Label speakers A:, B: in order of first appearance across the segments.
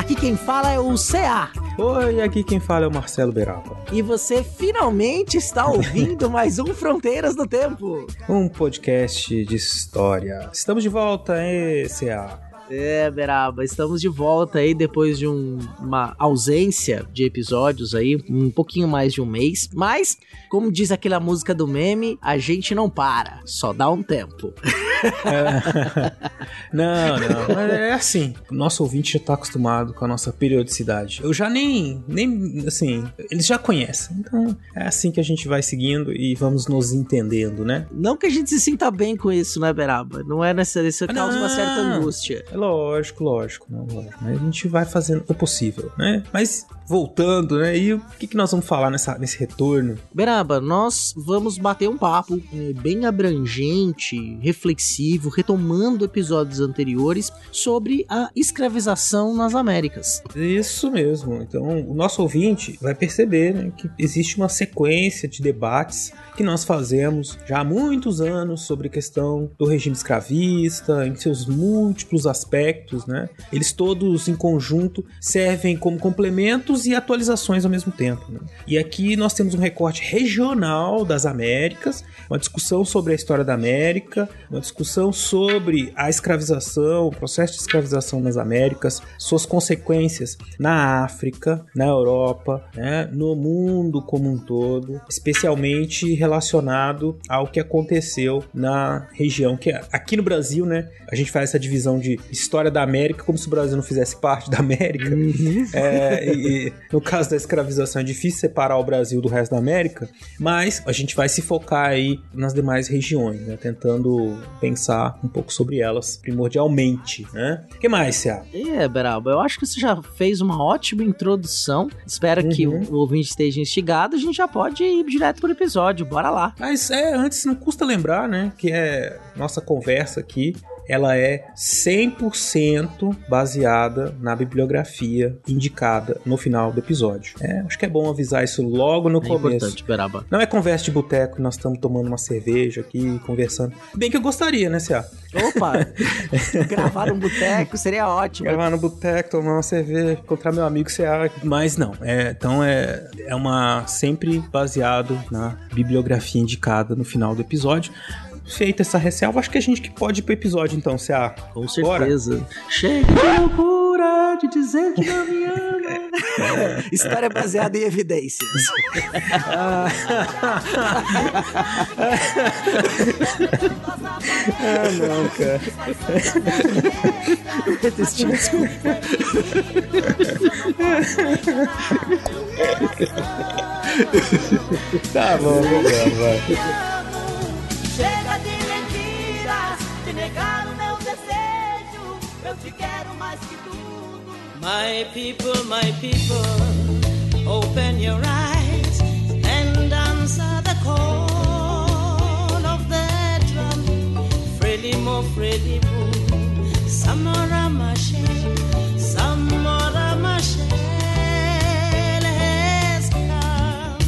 A: Aqui quem fala é o CA.
B: Oi, aqui quem fala é o Marcelo Beraba.
A: E você finalmente está ouvindo mais um Fronteiras do Tempo.
B: Um podcast de história. Estamos de volta, hein, CA?
A: É, Beraba, estamos de volta aí depois de um- uma ausência de episódios aí, um pouquinho mais de um mês. Mas, como diz aquela música do meme, a gente não para, só dá um tempo.
B: Não, não, mas é assim. Nosso ouvinte já tá acostumado com a nossa periodicidade. Eu já nem, nem, assim, eles já conhecem. Então, é assim que a gente vai seguindo e vamos nos entendendo, né?
A: Não que a gente se sinta bem com isso, né, Beraba? Não é necessário, isso causa uma certa
B: Não.
A: angústia.
B: É lógico, lógico, não, lógico. Mas a gente vai fazendo o possível, né? Mas voltando, né? E o que, que nós vamos falar nessa, nesse retorno?
A: Beraba, nós vamos bater um papo eh, bem abrangente, reflexivo, retomando episódios anteriores sobre a escravização nas Américas.
B: Isso mesmo. Então, o nosso ouvinte vai perceber né, que existe uma sequência de debates que nós fazemos já há muitos anos sobre a questão do regime escravista, em seus múltiplos aspectos, né? Eles todos em conjunto servem como complementos e atualizações ao mesmo tempo. né? E aqui nós temos um recorte regional das Américas, uma discussão sobre a história da América, uma discussão sobre a escravização, o processo de escravização nas Américas, suas consequências na África, na Europa, né, no mundo como um todo, especialmente relacionado ao que aconteceu na região que é- aqui no Brasil, né, a gente faz essa divisão de história da América como se o Brasil não fizesse parte da América. É, e, no caso da escravização é difícil separar o Brasil do resto da América, mas a gente vai se focar aí nas demais regiões, né? Tentando pensar um pouco sobre elas primordialmente, né? O que mais, Cia?
A: É, Beraba, eu acho que você já fez uma ótima introdução. Espero que
B: Uhum.
A: o ouvinte esteja instigado. A gente já pode ir direto pro episódio. Bora lá.
B: Mas é, antes não custa lembrar, né, que é nossa conversa aqui, ela é 100% baseada na bibliografia indicada no final do episódio. É, acho que é bom avisar isso logo no
A: É
B: começo.
A: importante, Beraba.
B: Não é conversa de boteco, nós estamos tomando uma cerveja aqui, conversando. Bem que eu gostaria, né, Cia?
A: Opa! gravar no boteco seria ótimo.
B: Gravar no boteco, tomar uma cerveja, encontrar meu amigo Cia. Mas não, é, então é, é uma sempre baseado na bibliografia indicada no final do episódio. Feita essa ressalva, acho que a gente que pode ir pro episódio então, Cia.
A: Com
B: Bora.
A: certeza. Chega de loucura de dizer que não me ama. História baseada em evidências.
B: Ah, não, cara.
A: Detestinho, desculpa.
B: Tá bom, vamos lá, vai.
C: Eu te quero mais que tudo.
D: My people, my people, open your eyes and answer the call of the drum. Frelimo, frelimo, Samora Machel, Samora has come.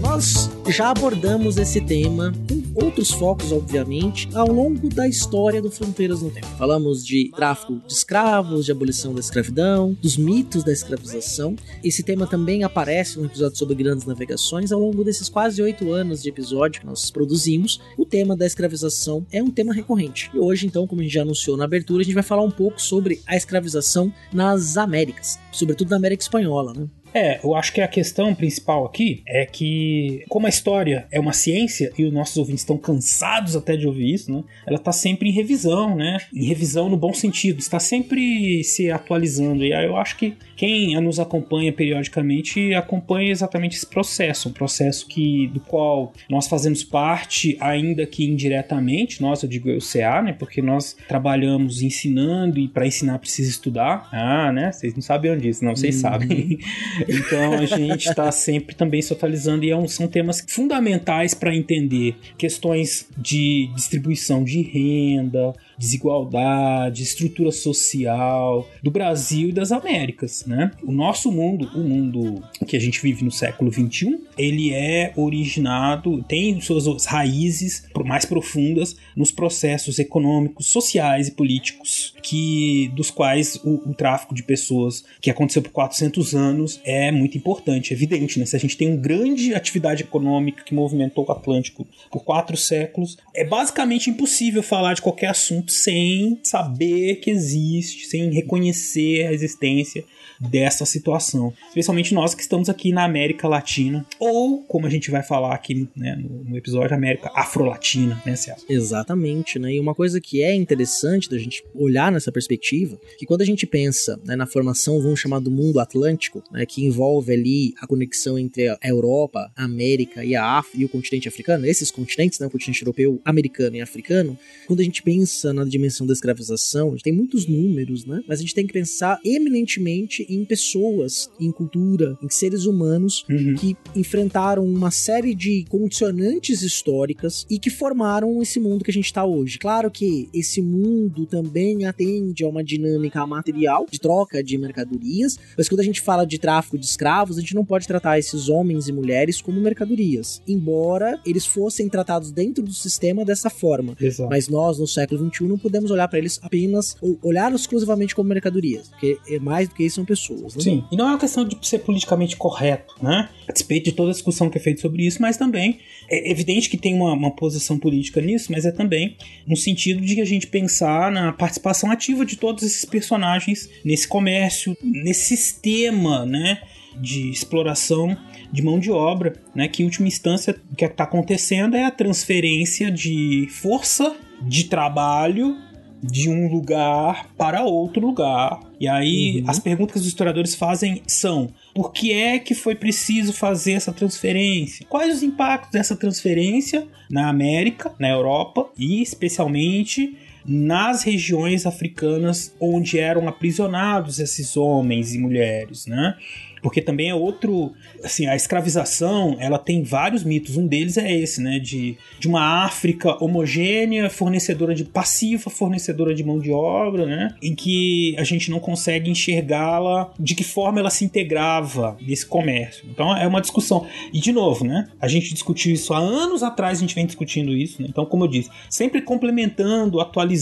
A: Nós já abordamos esse tema com outros focos, obviamente, ao longo da história do Fronteiras no Tempo. Falamos de tráfico de escravos, de abolição da escravidão, dos mitos da escravização. Esse tema também aparece no episódio sobre grandes navegações. Ao longo desses quase oito anos de episódio que nós produzimos, o tema da escravização é um tema recorrente. E hoje, então, como a gente já anunciou na abertura, a gente vai falar um pouco sobre a escravização nas Américas, sobretudo na América Espanhola, né?
B: É, eu acho que a questão principal aqui é que, como a história é uma ciência e os nossos ouvintes estão cansados até de ouvir isso, né? Ela está sempre em revisão, né? Em revisão no bom sentido, está sempre se atualizando. E aí eu acho que quem nos acompanha periodicamente acompanha exatamente esse processo, um processo que do qual nós fazemos parte, ainda que indiretamente. Nós, eu digo eu CA, né? Porque nós trabalhamos ensinando e para ensinar precisa estudar. Ah, né? Vocês não sabiam disso, não? Vocês uhum. sabem. Então a gente está sempre também se atualizando e é são temas fundamentais para entender questões de distribuição de renda, desigualdade, estrutura social do Brasil e das Américas, né? O nosso mundo, o mundo que a gente vive no século 21, ele é originado, tem suas raízes mais profundas nos processos econômicos, sociais e políticos que dos quais o, o tráfico de pessoas que aconteceu por 400 anos é muito importante, é evidente, né? Se a gente tem uma grande atividade econômica que movimentou o Atlântico por quatro séculos, é basicamente impossível falar de qualquer assunto sem saber que existe, sem reconhecer a existência dessa situação. Especialmente nós que estamos aqui na América Latina, ou como a gente vai falar aqui né, no, episódio, América Afro-Latina, né, Celso?
A: Exatamente, né? E uma coisa que é interessante da gente olhar nessa perspectiva, que quando a gente pensa né, na formação, vamos chamar do mundo atlântico, né, que envolve ali a conexão entre a Europa, a América e a África e o continente africano, esses continentes, né, o continente europeu, americano e africano, quando a gente pensa na dimensão da escravização, a gente tem muitos números, né? Mas a gente tem que pensar eminentemente em pessoas, em cultura, em seres humanos uhum. que enfrentaram uma série de condicionantes históricas e que formaram esse mundo que a gente está hoje. Claro que esse mundo também atende a uma dinâmica material de troca de mercadorias, mas quando a gente fala de tráfico de escravos, a gente não pode tratar esses homens e mulheres como mercadorias, embora eles fossem tratados dentro do sistema dessa forma.
B: Exato.
A: Mas nós, no século XXI, não podemos olhar para eles apenas ou olhar exclusivamente como mercadorias, porque é mais do que isso são pessoas pessoas. Né?
B: Sim, e não é uma questão de ser politicamente correto, né? A despeito de toda a discussão que é feita sobre isso, mas também é evidente que tem uma, uma posição política nisso, mas é também no sentido de a gente pensar na participação ativa de todos esses personagens nesse comércio, nesse sistema, né? de exploração de mão de obra, né? Que em última instância o que está acontecendo é a transferência de força de trabalho de um lugar para outro lugar. E aí uhum. as perguntas que os historiadores fazem são: por que é que foi preciso fazer essa transferência? Quais os impactos dessa transferência na América, na Europa e especialmente nas regiões africanas onde eram aprisionados esses homens e mulheres, né? porque também é outro, assim, a escravização, ela tem vários mitos, um deles é esse, né, de, de uma África homogênea, fornecedora de passiva, fornecedora de mão de obra, né, em que a gente não consegue enxergá-la de que forma ela se integrava nesse comércio. Então é uma discussão. E de novo, né, a gente discutiu isso há anos atrás, a gente vem discutindo isso, né? Então, como eu disse, sempre complementando, atualizando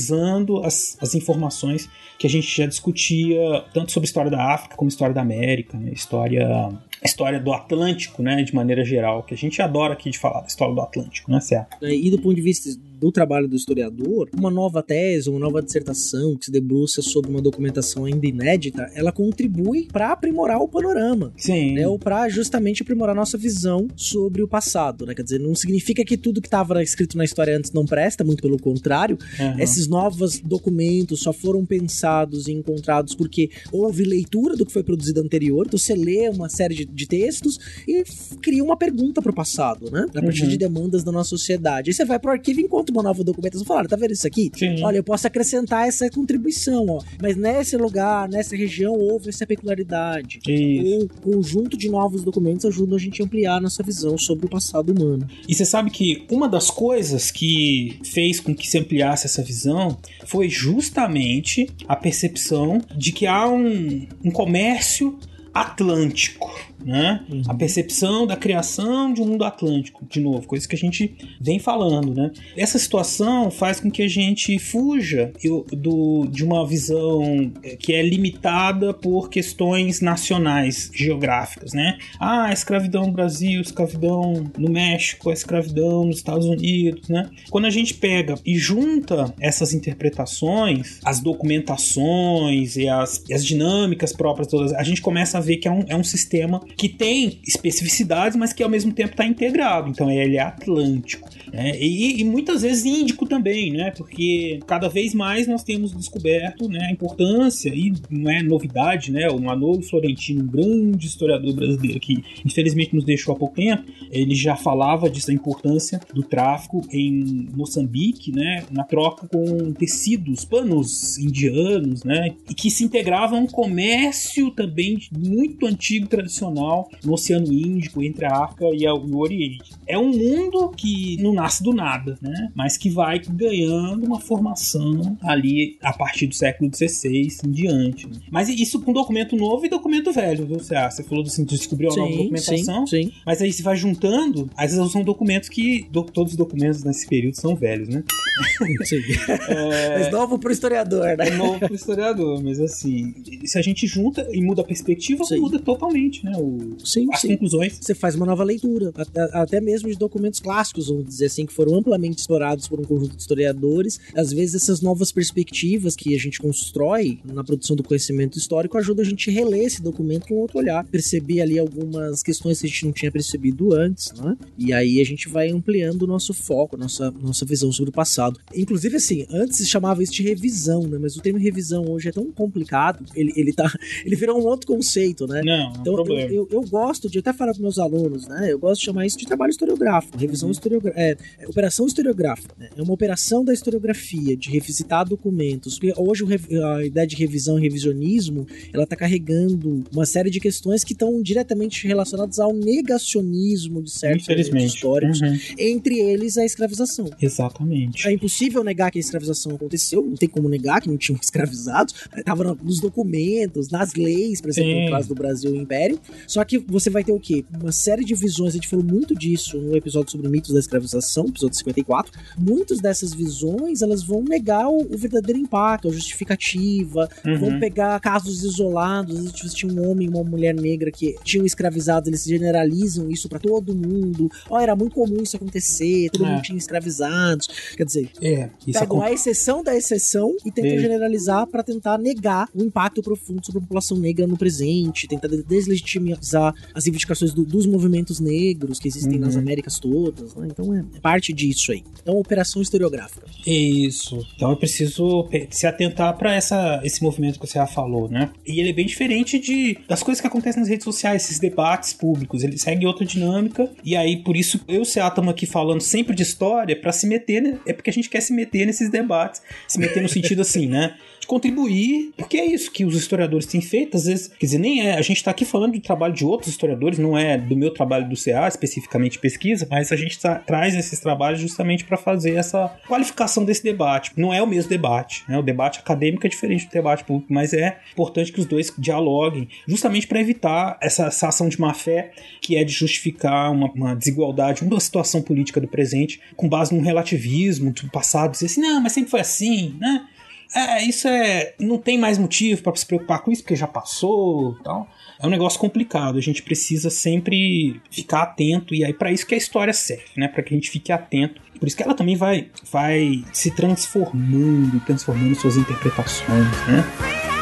B: as, as informações que a gente já discutia tanto sobre história da África como história da América, né? história história do Atlântico, né, de maneira geral, que a gente adora aqui de falar da história do Atlântico, né, certo?
A: E do ponto de vista do trabalho do historiador, uma nova tese, uma nova dissertação que se debruça sobre uma documentação ainda inédita, ela contribui para aprimorar o panorama.
B: Sim.
A: Né, ou para justamente aprimorar nossa visão sobre o passado, né? Quer dizer, não significa que tudo que estava escrito na história antes não presta, muito pelo contrário. Uhum. Esses novos documentos só foram pensados e encontrados porque houve leitura do que foi produzido anterior. Então você lê uma série de de textos e cria uma pergunta pro passado, né? A partir uhum. de demandas da nossa sociedade. Aí você vai pro arquivo e encontra uma nova documentação e fala: tá vendo isso aqui? Sim. Olha, eu posso acrescentar essa contribuição, ó. Mas nesse lugar, nessa região, houve essa peculiaridade.
B: Isso.
A: Um conjunto de novos documentos ajudam a gente a ampliar a nossa visão sobre o passado humano.
B: E você sabe que uma das coisas que fez com que se ampliasse essa visão foi justamente a percepção de que há um, um comércio atlântico né? Uhum. A percepção da criação de um mundo atlântico, de novo, coisa que a gente vem falando, né? Essa situação faz com que a gente fuja do, de uma visão que é limitada por questões nacionais, geográficas, né? Ah, a escravidão no Brasil, escravidão no México, a escravidão nos Estados Unidos, né? Quando a gente pega e junta essas interpretações, as documentações e as, e as dinâmicas próprias todas, a gente começa a ver que é um, é um sistema que tem especificidades, mas que ao mesmo tempo está integrado. Então ele é atlântico. Né? E, e, muitas vezes índico também, né? Porque cada vez mais nós temos descoberto né, a importância, e não é novidade, né? O Manolo Florentino, um grande historiador brasileiro que infelizmente nos deixou há pouco tempo, ele já falava disso, da importância do tráfico em Moçambique, né? Na troca com tecidos, panos indianos, né? E que se integravam um comércio também muito antigo, tradicional, no Oceano Índico, entre a África e o Oriente. É um mundo que não nasce do nada, né? Mas que vai ganhando uma formação ali a partir do século XVI em diante. Né? Mas isso com documento novo e documento velho, viu? Você, você falou assim, de descobrir uma sim, nova documentação, sim, sim. mas aí você vai juntando, às vezes são documentos que do, todos os documentos nesse período são velhos, né?
A: Sim. é... Mas novo pro historiador, né?
B: É novo pro historiador, mas assim, se a gente junta e muda a perspectiva, muda totalmente, né? O,
A: sim,
B: as
A: sim.
B: conclusões.
A: Você faz uma nova leitura, até, até mesmo de documentos clássicos, vamos dizer assim, que foram amplamente explorados por um conjunto de historiadores. Às vezes essas novas perspectivas que a gente constrói na produção do conhecimento histórico ajudam a gente a reler esse documento com outro olhar, perceber ali algumas questões que a gente não tinha percebido antes, né? E aí a gente vai ampliando o nosso foco, nossa, nossa visão sobre o passado. Inclusive, assim, antes se chamava isso de revisão, né? Mas o termo revisão hoje é tão complicado, ele, ele tá. Ele virou um outro conceito, né?
B: Não,
A: então
B: não
A: eu, eu, eu, gosto de até falar para meus alunos, né? Eu gosto de chamar isso de trabalho historiográfico, revisão uhum. historiográfica. É, é, operação historiográfica. Né? É uma operação da historiografia, de revisitar documentos. Porque hoje a ideia de revisão e revisionismo, ela tá carregando uma série de questões que estão diretamente relacionadas ao negacionismo de certos históricos, uhum. entre eles a escravização.
B: Exatamente.
A: É impossível negar que a escravização aconteceu, não tem como negar que não tinham escravizados, estava nos documentos, nas leis, por exemplo, Sim. no caso do Brasil e Império. Só que você vai ter o quê? Uma série de visões, a gente falou muito disso no episódio sobre mitos da escravização, episódio 54. Muitas dessas visões, elas vão negar o, o verdadeiro impacto, a justificativa, uhum. vão pegar casos isolados, às vezes tinha um homem e uma mulher negra que tinham escravizados, eles generalizam isso para todo mundo. Ó, oh, era muito comum isso acontecer, todo é. mundo tinha escravizados. Quer dizer,
B: é,
A: isso pegam é a exceção da exceção e tentam é. generalizar para tentar negar o impacto profundo sobre a população negra no presente, tentar deslegitimizar as reivindicações do, dos movimentos negros que existem uhum. nas Américas todas. Né? Então é parte disso aí. Então, operação historiográfica.
B: Isso. Então eu preciso se atentar para esse movimento que você já falou, né? E ele é bem diferente de das coisas que acontecem nas redes sociais, esses debates públicos. Ele segue outra dinâmica. E aí, por isso, eu e o Ceará estamos aqui falando sempre de história para se meter, né? É porque a gente quer se meter nesses debates. Se meter no sentido assim, né? Contribuir, porque é isso que os historiadores têm feito, às vezes, quer dizer, nem é, a gente está aqui falando do trabalho de outros historiadores, não é do meu trabalho do CA, especificamente pesquisa, mas a gente tá, traz esses trabalhos justamente para fazer essa qualificação desse debate. Não é o mesmo debate, né? O debate acadêmico é diferente do debate público, mas é importante que os dois dialoguem, justamente para evitar essa, essa, ação de má fé, que é de justificar uma, uma desigualdade, uma situação política do presente, com base num relativismo do passado, dizer assim, não, mas sempre foi assim, né? É, isso é. Não tem mais motivo para se preocupar com isso, porque já passou tal. É um negócio complicado, a gente precisa sempre ficar atento, e aí para isso que a história serve, né? Para que a gente fique atento. Por isso que ela também vai, vai se transformando, transformando suas interpretações, né?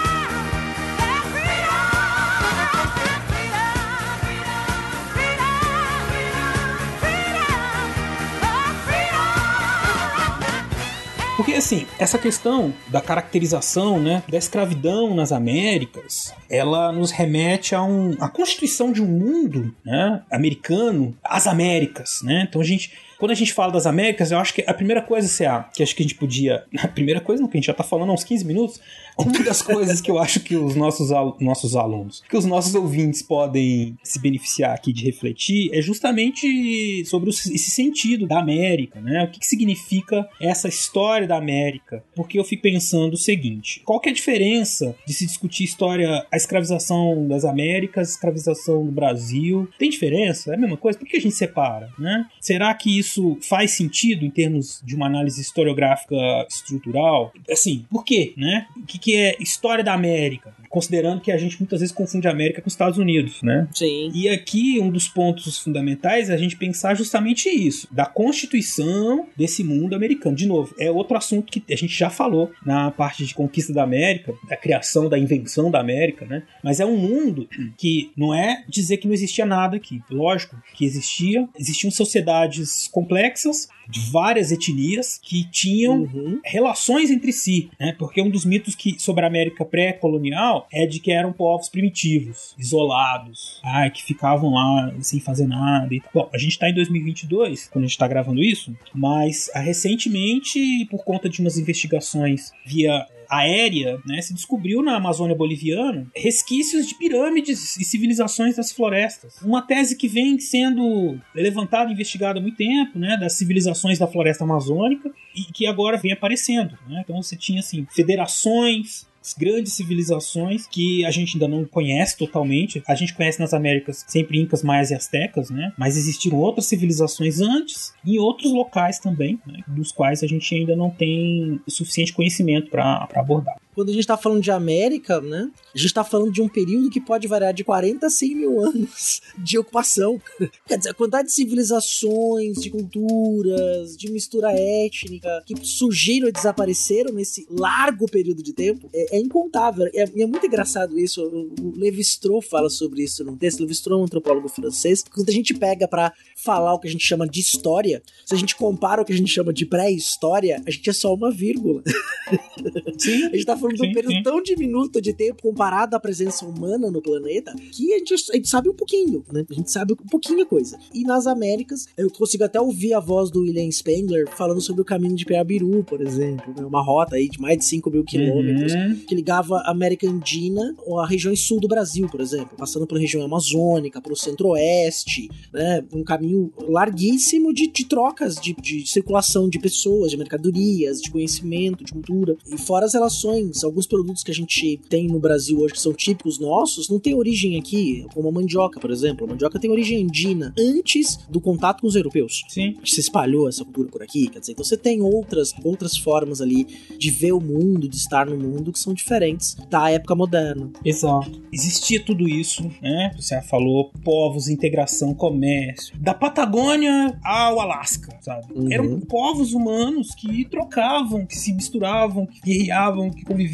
B: Porque assim, essa questão da caracterização, né, da escravidão nas Américas, ela nos remete a, um, a constituição de um mundo, né, americano, as Américas, né? Então a gente quando a gente fala das Américas, eu acho que a primeira coisa, CA, que acho que a gente podia. A primeira coisa, não, que a gente já tá falando há uns 15 minutos, uma das coisas que eu acho que os nossos, nossos alunos, que os nossos ouvintes podem se beneficiar aqui de refletir, é justamente sobre esse sentido da América, né? O que, que significa essa história da América? Porque eu fico pensando o seguinte: qual que é a diferença de se discutir história, a escravização das Américas, escravização do Brasil? Tem diferença? É a mesma coisa? Por que a gente separa, né? Será que isso faz sentido em termos de uma análise historiográfica estrutural? Assim, por quê, né? O que, que é história da América? Considerando que a gente muitas vezes confunde a América com os Estados Unidos, né?
A: Sim.
B: E aqui um dos pontos fundamentais é a gente pensar justamente isso, da constituição desse mundo americano. De novo, é outro outro assunto que a gente já falou na parte de conquista da América, da criação, da invenção da América, né? Mas é um mundo que não é dizer que não existia nada aqui. Lógico que existia, existiam sociedades complexas de várias etnias que tinham
A: Uhum.
B: relações entre si, né? Porque um dos mitos que sobre a América pré-colonial é de que eram povos primitivos, isolados, ai, que ficavam lá sem fazer nada. E... Bom, a gente está em 2022, quando a gente está gravando isso, mas ah, recentemente, por conta de umas investigações via aérea, né, se descobriu na Amazônia boliviana resquícios de pirâmides e civilizações das florestas. Uma tese que vem sendo levantada e investigada há muito tempo, né, das civilizações da floresta amazônica e que agora vem aparecendo. Né? Então você tinha assim federações grandes civilizações que a gente ainda não conhece totalmente. A gente conhece nas Américas sempre incas, maias e astecas, né? Mas existiram outras civilizações antes em outros locais também, né? dos quais a gente ainda não tem suficiente conhecimento para abordar.
A: Quando a gente tá falando de América, né? A gente tá falando de um período que pode variar de 40 a 100 mil anos de ocupação. Quer dizer, a quantidade de civilizações, de culturas, de mistura étnica que surgiram e desapareceram nesse largo período de tempo é, é incontável. É, é muito engraçado isso. O, o Levi-Strauss fala sobre isso num texto. Levi-Strauss é um antropólogo francês. Quando a gente pega para falar o que a gente chama de história, se a gente compara o que a gente chama de pré-história, a gente é só uma vírgula.
B: Sim,
A: a gente tá falando de um
B: sim,
A: período
B: sim.
A: tão diminuto de tempo comparado à presença humana no planeta que a gente, a gente sabe um pouquinho, né? A gente sabe um pouquinho a coisa. E nas Américas, eu consigo até ouvir a voz do William Spengler falando sobre o caminho de Peabiru, por exemplo, né? uma rota aí de mais de 5 mil quilômetros
B: Uhum.
A: que ligava a América Andina ou a região sul do Brasil, por exemplo, passando pela região amazônica, pelo centro-oeste, né? Um caminho larguíssimo de, de trocas, de, de circulação de pessoas, de mercadorias, de conhecimento, de cultura. E fora as relações, alguns produtos que a gente tem no Brasil hoje que são típicos nossos, não tem origem aqui, como a mandioca, por exemplo. A mandioca tem origem andina antes do contato com os europeus
B: Sim.
A: que se espalhou essa cultura por aqui, quer dizer, então você tem outras, outras formas ali de ver o mundo, de estar no mundo que são diferentes da época moderna.
B: Exato. Existia tudo isso, né? Você falou povos, integração, comércio. Da Patagônia ao Alasca, sabe?
A: Uhum.
B: Eram povos humanos que trocavam, que se misturavam, que guerreavam, que conviviam,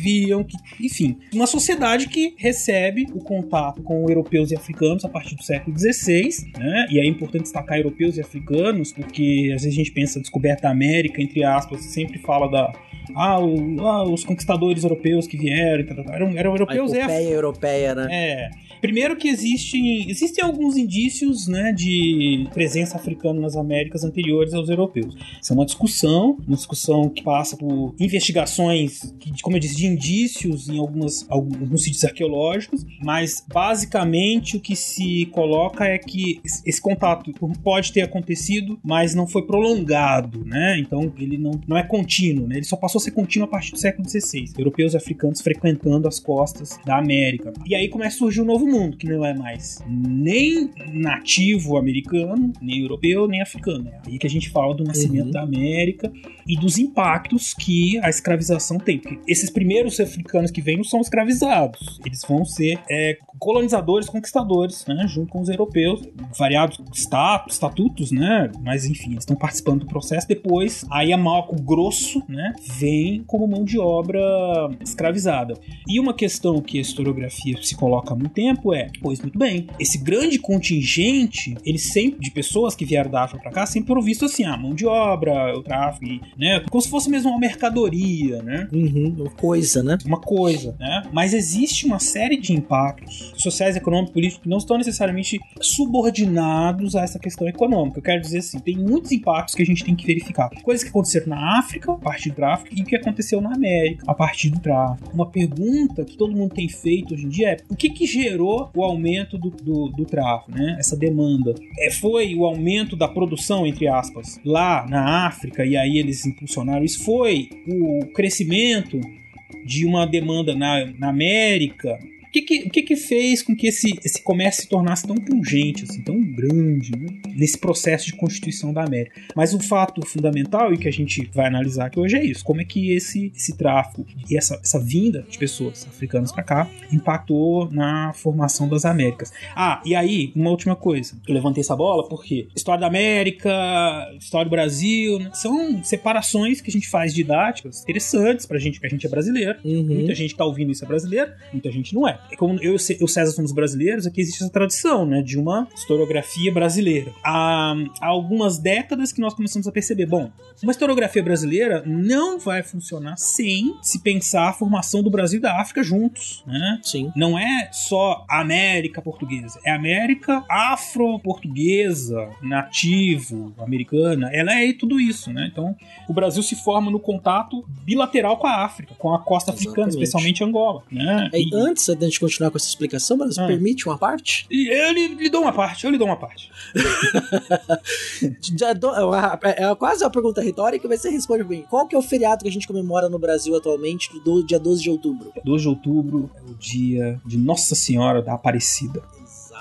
B: que, enfim. Uma sociedade que recebe o contato com europeus e africanos a partir do século XVI, né? E é importante destacar europeus e africanos, porque às vezes a gente pensa descoberta da América, entre aspas, sempre fala da ah, o- ah, os conquistadores europeus que vieram, e tal, tal, eram, eram
A: A
B: europeus e
A: epopeia europeia, né?
B: é. Primeiro que existem, existem alguns indícios né, de presença africana nas Américas anteriores aos europeus. Isso é uma discussão, uma discussão que passa por investigações, que, como eu disse, de indícios em algumas, alguns sítios arqueológicos, mas basicamente o que se coloca é que esse contato pode ter acontecido, mas não foi prolongado, né? Então ele não, não é contínuo, né? Ele só passou a ser contínuo a partir do século XVI. Europeus e africanos frequentando as costas da América. E aí começa a surgir um novo mundo, que não é mais nem nativo americano, nem europeu, nem africano. É aí que a gente fala do nascimento
A: Uhum.
B: da América e dos impactos que a escravização tem. Porque esses primeiros africanos que vêm não são escravizados. Eles vão ser é, colonizadores, conquistadores, né? Junto com os europeus. Variados status, estatutos, né? Mas enfim, eles estão participando do processo. Depois, aí a Malco grosso, né? Vem como mão de obra escravizada. E uma questão que a historiografia se coloca há muito tempo é, pois muito bem, esse grande contingente, ele sempre, de pessoas que vieram da África pra cá, sempre foram vistos assim, a mão de obra, o tráfico, né? Como se fosse mesmo uma mercadoria, né?
A: Uhum, uma coisa, né?
B: uma coisa, né? Mas existe uma série de impactos sociais, econômicos, políticos que não estão necessariamente subordinados a essa questão econômica. Eu quero dizer assim, tem muitos impactos que a gente tem que verificar. Coisas que aconteceram na África, a partir do tráfico, e o que aconteceu na América, a partir do tráfico. Uma pergunta que todo mundo tem feito hoje em dia é o que que gerou o aumento do, do, do tráfico, né? Essa demanda. É, foi o aumento da produção, entre aspas, lá na África, e aí eles impulsionaram isso? Foi o crescimento de uma demanda na, na América que que, o que que fez com que esse, esse comércio se tornasse tão pungente, assim, tão grande, né? nesse processo de constituição da América? Mas o fato fundamental e que a gente vai analisar aqui hoje é isso: como é que esse, esse tráfico e essa, essa vinda de pessoas africanas para cá impactou na formação das Américas. Ah, e aí, uma última coisa. Eu levantei essa bola porque história da América, história do Brasil, né? são separações que a gente faz didáticas interessantes pra gente, porque a gente é brasileiro.
A: Uhum.
B: Muita gente que tá ouvindo isso é brasileiro, muita gente não é. É como eu e o César somos brasileiros, aqui existe essa tradição, né, de uma historiografia brasileira. Há, há algumas décadas que nós começamos a perceber, bom, uma historiografia brasileira não vai funcionar sem se pensar a formação do Brasil e da África juntos, né?
A: Sim.
B: Não é só a América portuguesa, é a América afro-portuguesa, nativo, americana, ela é tudo isso, né? Então, o Brasil se forma no contato bilateral com a África, com a costa africana,
A: Exatamente.
B: especialmente Angola, né?
A: Aí,
B: E-
A: antes da gente continuar com essa explicação, mas
B: Ah.
A: permite uma parte?
B: eu lhe, lhe dou uma parte, eu lhe dou uma parte.
A: Dou- é, é quase uma pergunta retórica, mas você responde bem. Qual que é o feriado que a gente comemora no Brasil atualmente, do dia 12 de outubro?
B: 12 de outubro é o dia de Nossa Senhora da Aparecida.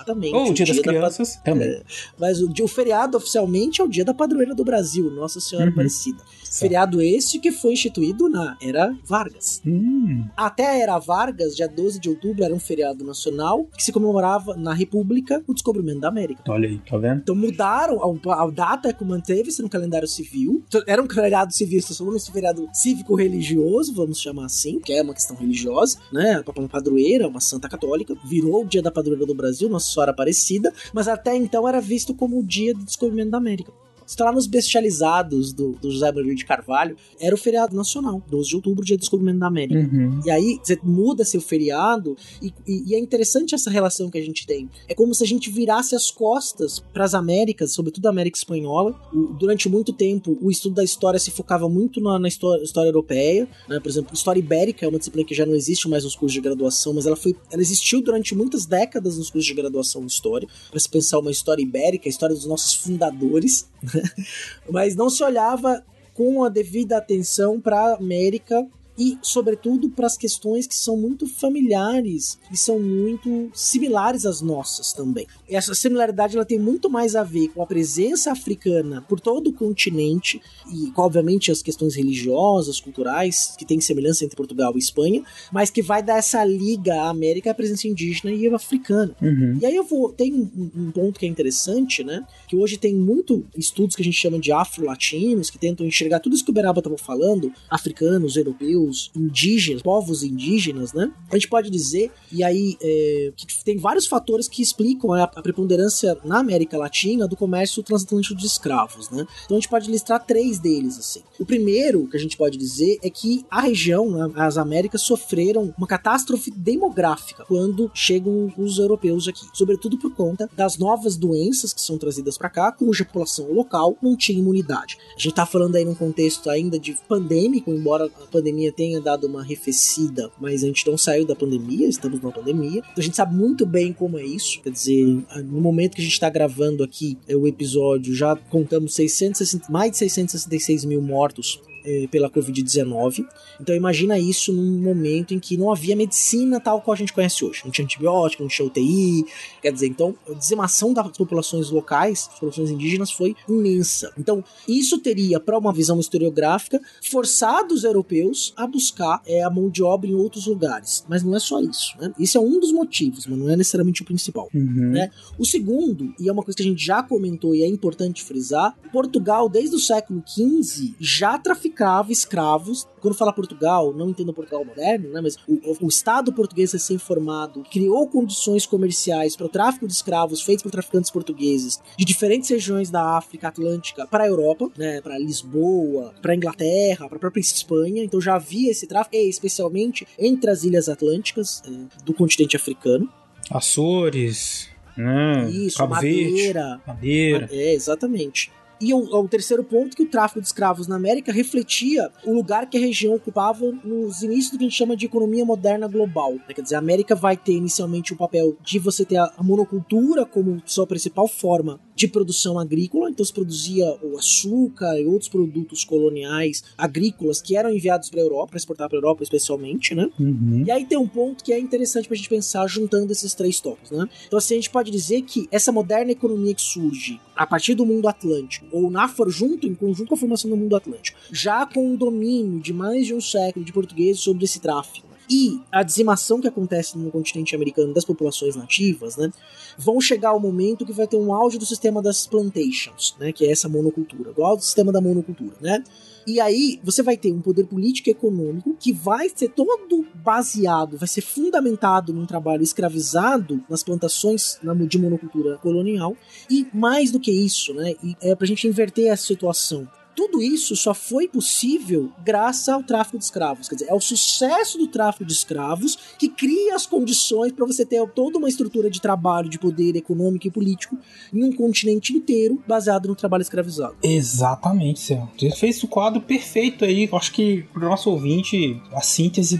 A: Exatamente.
B: Ou o dia das
A: da
B: crianças também.
A: É, Mas o, dia- o feriado oficialmente é o dia da padroeira do Brasil, Nossa Senhora
B: Uhum.
A: Aparecida. Feriado esse que foi instituído na Era Vargas.
B: Hum,
A: Até a Era Vargas, dia 12 de outubro, era um feriado nacional que se comemorava na República o descobrimento da América.
B: olha aí, tá vendo?
A: Então mudaram a, a data que manteve-se no calendário civil. Então, Era um feriado civil, então falamos um feriado cívico-religioso, vamos chamar assim, que é uma questão religiosa, né? Uma padroeira, uma santa católica, virou o dia da padroeira do Brasil, Nossa Senhora Aparecida, mas até então era visto como o dia do descobrimento da América. Está lá nos bestializados do, do José Maria de Carvalho, era o feriado nacional, 12 de outubro, dia do descobrimento da América.
B: Uhum.
A: E aí você muda seu feriado e, e- e é interessante essa relação que a gente tem. É como se a gente virasse as costas para as Américas, sobretudo a América Espanhola. O- durante muito tempo, o estudo da história se focava muito na, na história, história europeia. né? Por exemplo, história ibérica é uma disciplina que já não existe mais nos cursos de graduação, mas ela foi, ela existiu durante muitas décadas nos cursos de graduação em história para se pensar uma história ibérica, a história dos nossos fundadores. mas não se olhava com a devida atenção para a América e, sobretudo, para as questões que são muito familiares e são muito similares às nossas também. Essa similaridade ela tem muito mais a ver com a presença africana por todo o continente e, obviamente, as questões religiosas, culturais, que tem semelhança entre Portugal e Espanha, mas que vai dar essa liga à América, à presença indígena e africana.
B: Uhum.
A: E aí eu vou. Tem um, um ponto que é interessante, né? Que hoje tem muito estudos que a gente chama de afro-latinos, que tentam enxergar tudo isso que o Beraba estava falando, africanos, europeus, indígenas, povos indígenas, né? A gente pode dizer, e aí é, tem vários fatores que explicam a, a preponderância na América Latina do comércio transatlântico de escravos, né? Então a gente pode listar três deles, assim. O primeiro que a gente pode dizer é que a região, né, as Américas, sofreram uma catástrofe demográfica quando chegam os europeus aqui, sobretudo por conta das novas doenças que são trazidas para cá, cuja população local não tinha imunidade. A gente tá falando aí num contexto ainda de pandêmico, embora a pandemia tenha dado uma arrefecida, mas a gente não saiu da pandemia, estamos na pandemia. Então a gente sabe muito bem como é isso. Quer dizer, no momento que a gente está gravando aqui é, o episódio, já contamos 660, mais de 666 mil mortos eh, pela Covid-19. Então imagina isso num momento em que não havia medicina tal qual a gente conhece hoje. Não tinha antibiótico, não tinha UTI. Quer dizer, então a dizimação das populações locais, das populações indígenas, foi imensa. Então isso teria, para uma visão historiográfica, forçado os europeus a buscar eh, a mão de obra em outros lugares. Mas não é só isso. Né? Isso é um dos motivos, mas não é necessariamente o principal.
B: Uhum.
A: Né? O segundo, e é uma coisa que a gente já comentou e é importante frisar, Portugal, desde o século XV, já traficava escravos. Quando fala Portugal, não entendo Portugal moderno, né? mas o, o Estado português recém-formado criou condições comerciais para o tráfico de escravos feitos por traficantes portugueses de diferentes regiões da África Atlântica para a Europa, né? para Lisboa, para Inglaterra, para a própria Espanha. Então já havia esse tráfico, e especialmente entre as ilhas atlânticas eh, do continente africano.
B: Açores, né?
A: Isso,
B: Cabo Verde,
A: Madeira.
B: Madeira.
A: É, exatamente. E o, o terceiro ponto que o tráfico de escravos na América refletia o lugar que a região ocupava nos inícios do que a gente chama de economia moderna global. né? Quer dizer, a América vai ter inicialmente o papel de você ter a, a monocultura como sua principal forma de produção agrícola, então se produzia o açúcar e outros produtos coloniais agrícolas que eram enviados para a Europa, para exportar para a Europa especialmente, né?
B: Uhum.
A: E aí tem um ponto que é interessante para a gente pensar juntando esses três tópicos, né? Então assim, a gente pode dizer que essa moderna economia que surge a partir do mundo atlântico, ou na junto, em conjunto com a formação do mundo atlântico, já com o domínio de mais de um século de portugueses sobre esse tráfico, e a dizimação que acontece no continente americano das populações nativas, né, vão chegar ao momento que vai ter um auge do sistema das plantations, né, que é essa monocultura, do auge do sistema da monocultura, né? E aí você vai ter um poder político e econômico que vai ser todo baseado, vai ser fundamentado num trabalho escravizado nas plantações de monocultura colonial. E mais do que isso, né? E é pra gente inverter essa situação tudo isso só foi possível graças ao tráfico de escravos. Quer dizer, é o sucesso do tráfico de escravos que cria as condições para você ter toda uma estrutura de trabalho, de poder econômico e político em um continente inteiro baseado no trabalho escravizado.
B: Exatamente, Céu. Você fez o quadro perfeito aí. Eu acho que pro nosso ouvinte, a síntese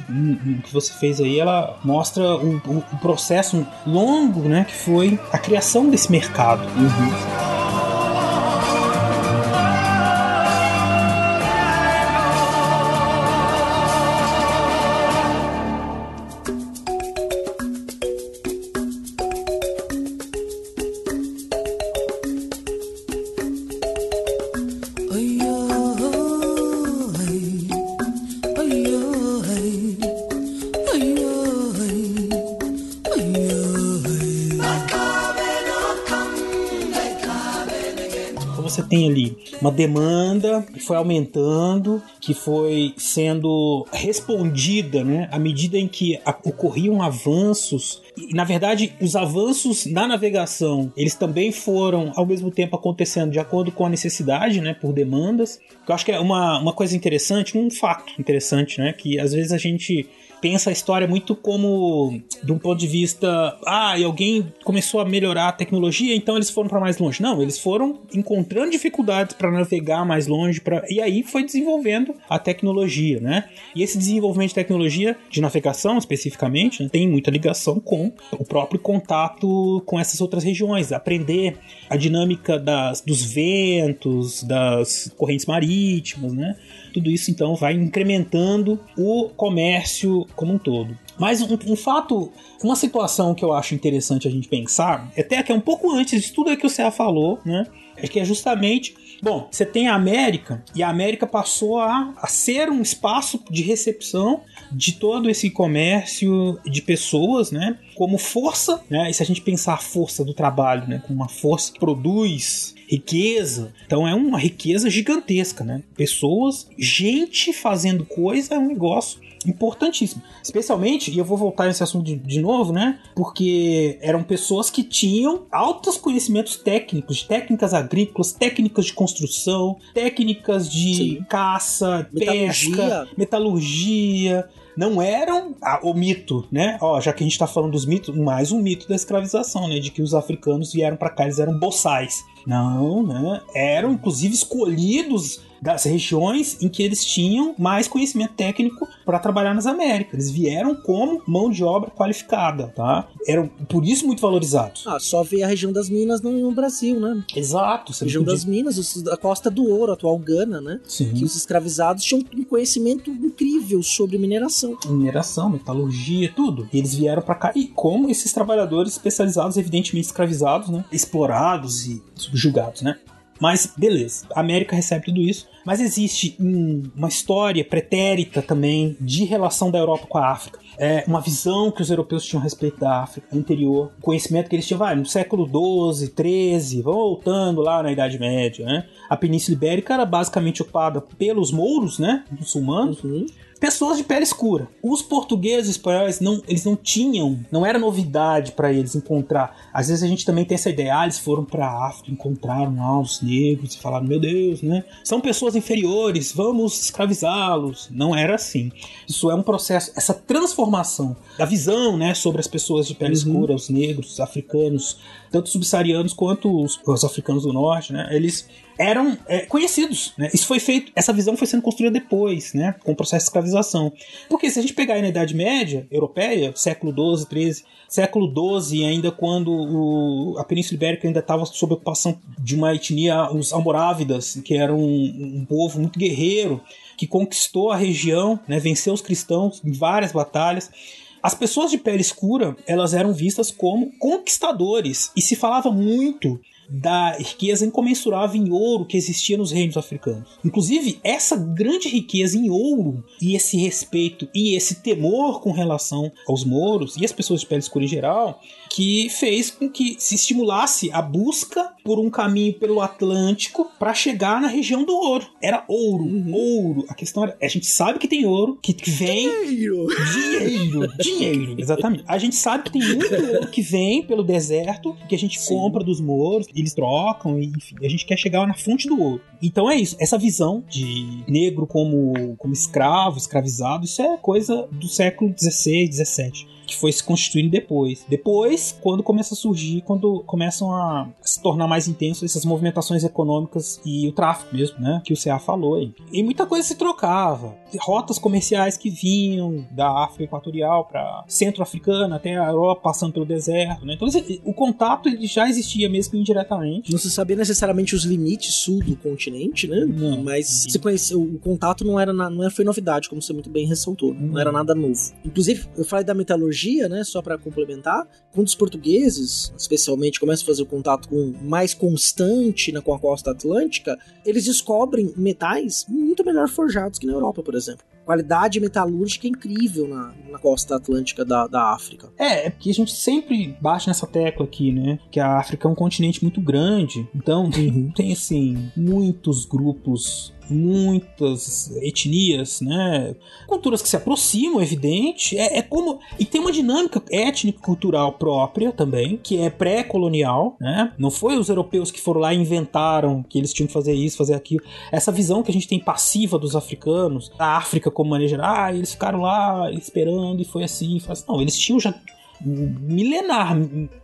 B: que você fez aí, ela mostra o, o, o processo longo, né, que foi a criação desse mercado. Uhum. Tem ali uma demanda que foi aumentando, que foi sendo respondida, né, à medida em que ocorriam avanços. E, na verdade, os avanços na navegação, eles também foram ao mesmo tempo acontecendo de acordo com a necessidade, né, por demandas. Eu acho que é uma, uma coisa interessante, um fato interessante, né, que às vezes a gente pensa a história muito como de um ponto de vista, ah, e alguém começou a melhorar a tecnologia, então eles foram para mais longe. Não, eles foram encontrando dificuldades para navegar mais longe, pra... e aí foi desenvolvendo a tecnologia, né? E esse desenvolvimento de tecnologia de navegação especificamente né, tem muita ligação com o próprio contato com essas outras regiões, aprender a dinâmica das, dos ventos, das correntes marítimas, né? Tudo isso então vai incrementando o comércio como um todo. Mas um, um, fato, uma situação que eu acho interessante a gente pensar, até que é um pouco antes de tudo que o Céu falou, né? É que é justamente Bom, você tem a América e a América passou a, a ser um espaço de recepção de todo esse comércio de pessoas, né? Como força, né? E se a gente pensar a força do trabalho, né? Como uma força que produz riqueza. Então é uma riqueza gigantesca, né? Pessoas, gente fazendo coisa é um negócio importantíssimo. Especialmente, e eu vou voltar nesse assunto de, de, novo, né? Porque eram pessoas que tinham altos conhecimentos técnicos, técnicas agrícolas, técnicas de construção, técnicas de Sim. caça, metalurgia. pesca, metalurgia não eram ah, o mito, né? Ó, já que a gente tá falando dos mitos, mais um mito da escravização, né? De que os africanos vieram para cá, eles eram boçais. Não, né? Eram inclusive escolhidos das regiões em que eles tinham mais conhecimento técnico para trabalhar nas Américas. Eles vieram como mão de obra qualificada, tá? Eram por isso muito valorizados.
A: Ah, só ver a região das Minas no Brasil, né?
B: Exato.
A: A região podia... das Minas, a Costa do Ouro, atual Gana, né?
B: Sim.
A: Que os escravizados tinham um conhecimento incrível sobre mineração.
B: Mineração, metalurgia, tudo. E eles vieram para cá e como esses trabalhadores especializados, evidentemente escravizados, né? Explorados e subjugados, né? Mas beleza, a América recebe tudo isso. Mas existe um, uma história pretérita também de relação da Europa com a África. É uma visão que os europeus tinham a respeito da África anterior, conhecimento que eles tinham vai, no século XII, XIII, voltando lá na Idade Média. Né? A Península Ibérica era basicamente ocupada pelos mouros, né, muçulmanos.
A: Uhum
B: pessoas de pele escura. Os portugueses e espanhóis não, eles não tinham, não era novidade para eles encontrar. Às vezes a gente também tem essa ideia, ah, eles foram para África, encontraram lá os negros e falaram, meu Deus, né? São pessoas inferiores, vamos escravizá-los. Não era assim. Isso é um processo, essa transformação da visão, né, sobre as pessoas de pele uhum. escura, os negros, os africanos, tanto subsaarianos quanto os, os africanos do norte, né? Eles eram é, conhecidos, né? Isso foi feito, essa visão foi sendo construída depois, né? Com o processo de escravização. Porque se a gente pegar aí na Idade Média europeia, século 12, 13, século 12, ainda quando o, a Península Ibérica ainda estava sob ocupação de uma etnia, os almorávidas, que eram um, um povo muito guerreiro, que conquistou a região, né, venceu os cristãos em várias batalhas. As pessoas de pele escura, elas eram vistas como conquistadores e se falava muito da riqueza incomensurável em ouro que existia nos reinos africanos. Inclusive, essa grande riqueza em ouro e esse respeito e esse temor com relação aos mouros e as pessoas de pele escura em geral que fez com que se estimulasse a busca por um caminho pelo Atlântico para chegar na região do ouro. Era ouro, uhum. ouro. A questão era, a gente sabe que tem ouro, que vem
A: dinheiro,
B: dinheiro, dinheiro, exatamente. A gente sabe que tem muito ouro que vem pelo deserto, que a gente Sim. compra dos mouros, eles trocam, enfim, a gente quer chegar na fonte do ouro. Então é isso, essa visão de negro como como escravo, escravizado, isso é coisa do século 16, 17 que foi se constituindo depois. Depois, quando começa a surgir, quando começam a se tornar mais intensos essas movimentações econômicas e o tráfico mesmo, né? Que o CA falou aí. E muita coisa se trocava. Rotas comerciais que vinham da África Equatorial para centro-africana até a Europa, passando pelo deserto, né? Então o contato ele já existia mesmo indiretamente.
A: Não se sabia necessariamente os limites sul do continente, né? Não. Mas se conheceu, o contato não era, não foi novidade, como você muito bem ressaltou. Né? Não era nada novo. Inclusive, eu falei da metalurgia né, só para complementar, quando os portugueses, especialmente, começam a fazer o contato com mais constante na, com a costa atlântica, eles descobrem metais muito melhor forjados que na Europa, por exemplo qualidade metalúrgica incrível na, na costa atlântica da, da África.
B: É, é porque a gente sempre bate nessa tecla aqui, né? Que a África é um continente muito grande. Então, uhum. tem, assim, muitos grupos muitas etnias, né? Culturas que se aproximam, é evidente. É, é como. E tem uma dinâmica étnico-cultural própria também, que é pré-colonial, né? Não foi os europeus que foram lá e inventaram que eles tinham que fazer isso, fazer aquilo. Essa visão que a gente tem passiva dos africanos, da África como maneira geral, ah, eles ficaram lá esperando e foi assim, foi assim. Não, eles tinham já milenar.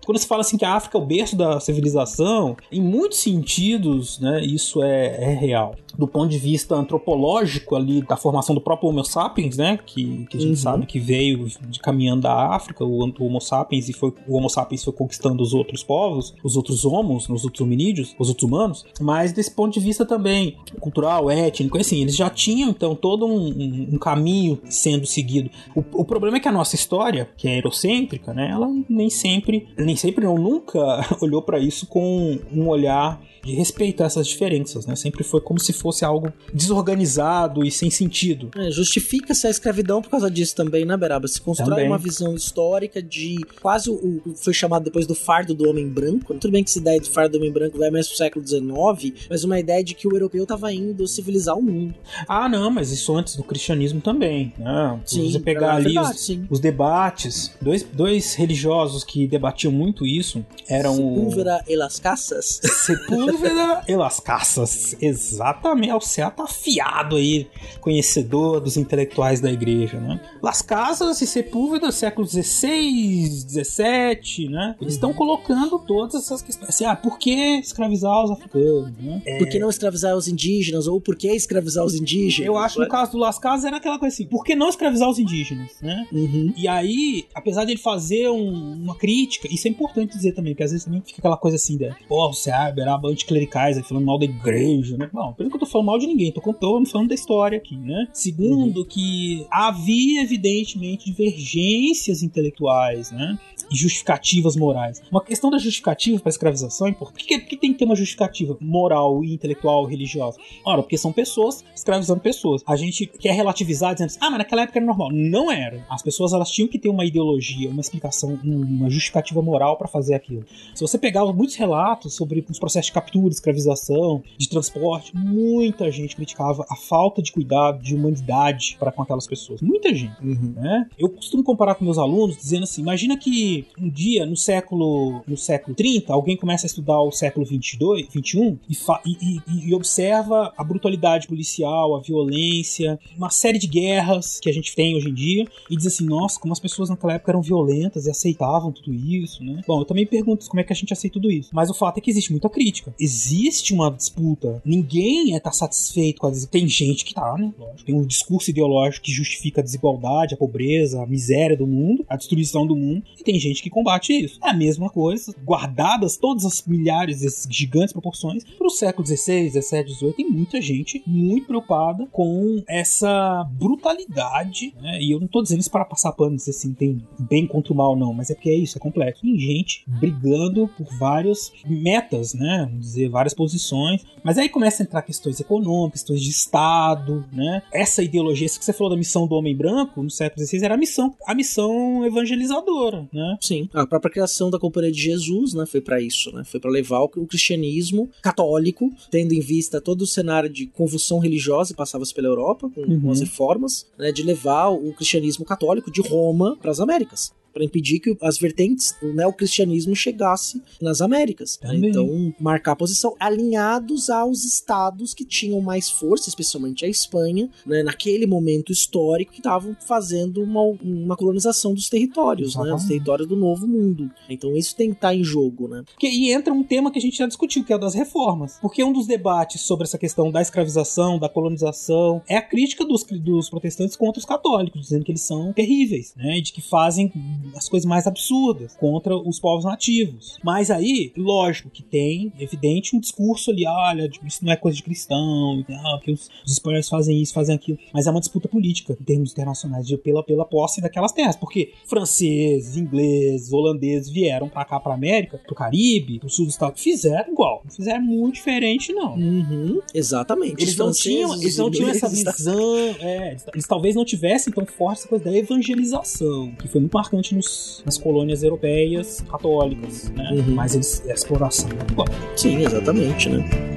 B: Quando se fala assim que a África é o berço da civilização, em muitos sentidos, né, isso é, é real. Do ponto de vista antropológico ali da formação do próprio Homo sapiens, né, que, que a gente uhum. sabe que veio de caminhando da África, o, o Homo sapiens e foi o Homo sapiens foi conquistando os outros povos, os outros homos, os outros hominídeos, os outros humanos, mas desse ponto de vista também cultural, étnico, assim, eles já tinham então todo um, um, um caminho sendo seguido. O, o problema é que a nossa história, que é eurocêntrica, né? Ela nem sempre, nem sempre não, nunca olhou para isso com um olhar de respeitar essas diferenças, né? Sempre foi como se fosse algo desorganizado e sem sentido.
A: É, Justifica-se a escravidão por causa disso também, né, Beraba? Se constrói também. uma visão histórica de quase o foi chamado depois do fardo do homem branco. Tudo bem que essa ideia do fardo do homem branco vai mais pro século XIX, mas uma ideia de que o europeu estava indo civilizar o mundo.
B: Ah, não, mas isso antes do cristianismo também. Né? Sim, você pegar ali verdade, os, os, debates, dois, dois religiosos que debatiam muito isso eram
A: Sepúlveda o... e Las Casas.
B: Sepúlveda Sepúlveda e Las Casas. Exatamente. O Céu tá afiado aí, conhecedor dos intelectuais da igreja, né? Las Casas e Sepúlveda, século XVI, XVII, né? Eles estão colocando todas essas questões. Assim, ah, por que escravizar os africanos, né?
A: É... Por que não escravizar os indígenas? Ou por que escravizar os indígenas?
B: Eu acho que no caso do Las Casas era aquela coisa assim, por que não escravizar os indígenas, né? Uhum. E aí, apesar de ele fazer um, uma crítica, isso é importante dizer também, porque às vezes também fica aquela coisa assim, né? Pô, o Seab era anticlericais, falando mal da igreja, né? Bom, pelo que eu tô falando mal de ninguém, tô, tô falando da história aqui, né? Segundo, uhum. que havia evidentemente divergências intelectuais, né? E justificativas morais. Uma questão da justificativa para a escravização é importante. Por que, que tem que ter uma justificativa moral, intelectual, religiosa? Ora, porque são pessoas escravizando pessoas. A gente quer relativizar dizendo assim, ah, mas naquela época era normal. Não era. As pessoas elas tinham que ter uma ideologia, uma explicação, uma justificativa moral para fazer aquilo. Se você pegar muitos relatos sobre os processos de captura, escravização, de transporte, muita gente criticava a falta de cuidado, de humanidade para com aquelas pessoas. Muita gente. Uhum. Né? Eu costumo comparar com meus alunos dizendo assim: imagina que um dia, no século no século 30, alguém começa a estudar o século 22, 21 e, e, e- e observa a brutalidade policial, a violência, uma série de guerras que a gente tem hoje em dia e diz assim, nossa, como as pessoas naquela época eram violentas e aceitavam tudo isso, né? Bom, eu também pergunto como é que a gente aceita tudo isso. Mas o fato é que existe muita crítica. Existe uma disputa. Ninguém é tá satisfeito com a des... Tem gente que tá, né? Lógico. Tem um discurso ideológico que justifica a desigualdade, a pobreza, a miséria do mundo, a destruição do mundo. E tem gente que combate isso. É a mesma coisa, guardadas todas as milhares desses gigantes proporções, pro século XVI, XVII, XVIII, tem muita gente muito preocupada com essa brutalidade, né? E eu não tô dizendo isso para passar pano, assim, tem bem contra o mal, não, mas é porque é isso, é complexo. Tem gente brigando por várias metas, né? Vamos dizer, várias posições. Mas aí começa a entrar questões econômicas, questões de Estado, né? Essa ideologia, isso que você falou da missão do homem branco no século XVI era a missão, a missão evangelizadora, né?
A: Sim, a própria criação da Companhia de Jesus, né, foi para isso, né? Foi para levar o, o cristianismo católico, tendo em vista todo o cenário de convulsão religiosa que passava-se pela Europa com,
B: Uhum.
A: com as reformas, né, de levar o cristianismo católico de Roma para as Américas. Para impedir que as vertentes do neocristianismo chegasse nas Américas. né? Então, marcar a posição alinhados aos estados que tinham mais força, especialmente a Espanha, né, naquele momento histórico, que estavam fazendo uma, uma colonização dos territórios, né,
B: Exatamente.
A: territórios do Novo Mundo. Então, isso tem que estar em jogo, né?
B: Porque, e entra um tema que a gente já discutiu, que é o das reformas. Porque um dos debates sobre essa questão da escravização, da colonização, é a crítica dos, dos protestantes contra os católicos, dizendo que eles são terríveis, né? E de que fazem as coisas mais absurdas contra os povos nativos. Mas aí, lógico que tem, evidente, um discurso ali, olha, isso não é coisa de cristão, ah, que os, os espanhóis fazem isso, fazem aquilo. Mas é uma disputa política, em termos internacionais, de, pela, pela posse daquelas terras. Porque franceses, ingleses, holandeses vieram pra cá, pra América, pro Caribe, pro sul dos Estados fizeram igual. Não fizeram muito diferente, não.
A: Uhum, exatamente.
B: Eles não tinham, eles não tinham essa
A: tá?
B: visão. é, eles, eles talvez não tivessem tão forte essa coisa da evangelização, que foi muito marcante nos- nas colônias europeias católicas, né?
A: Uhum.
B: Mas eles, a exploração é igual.
A: Sim, exatamente, né?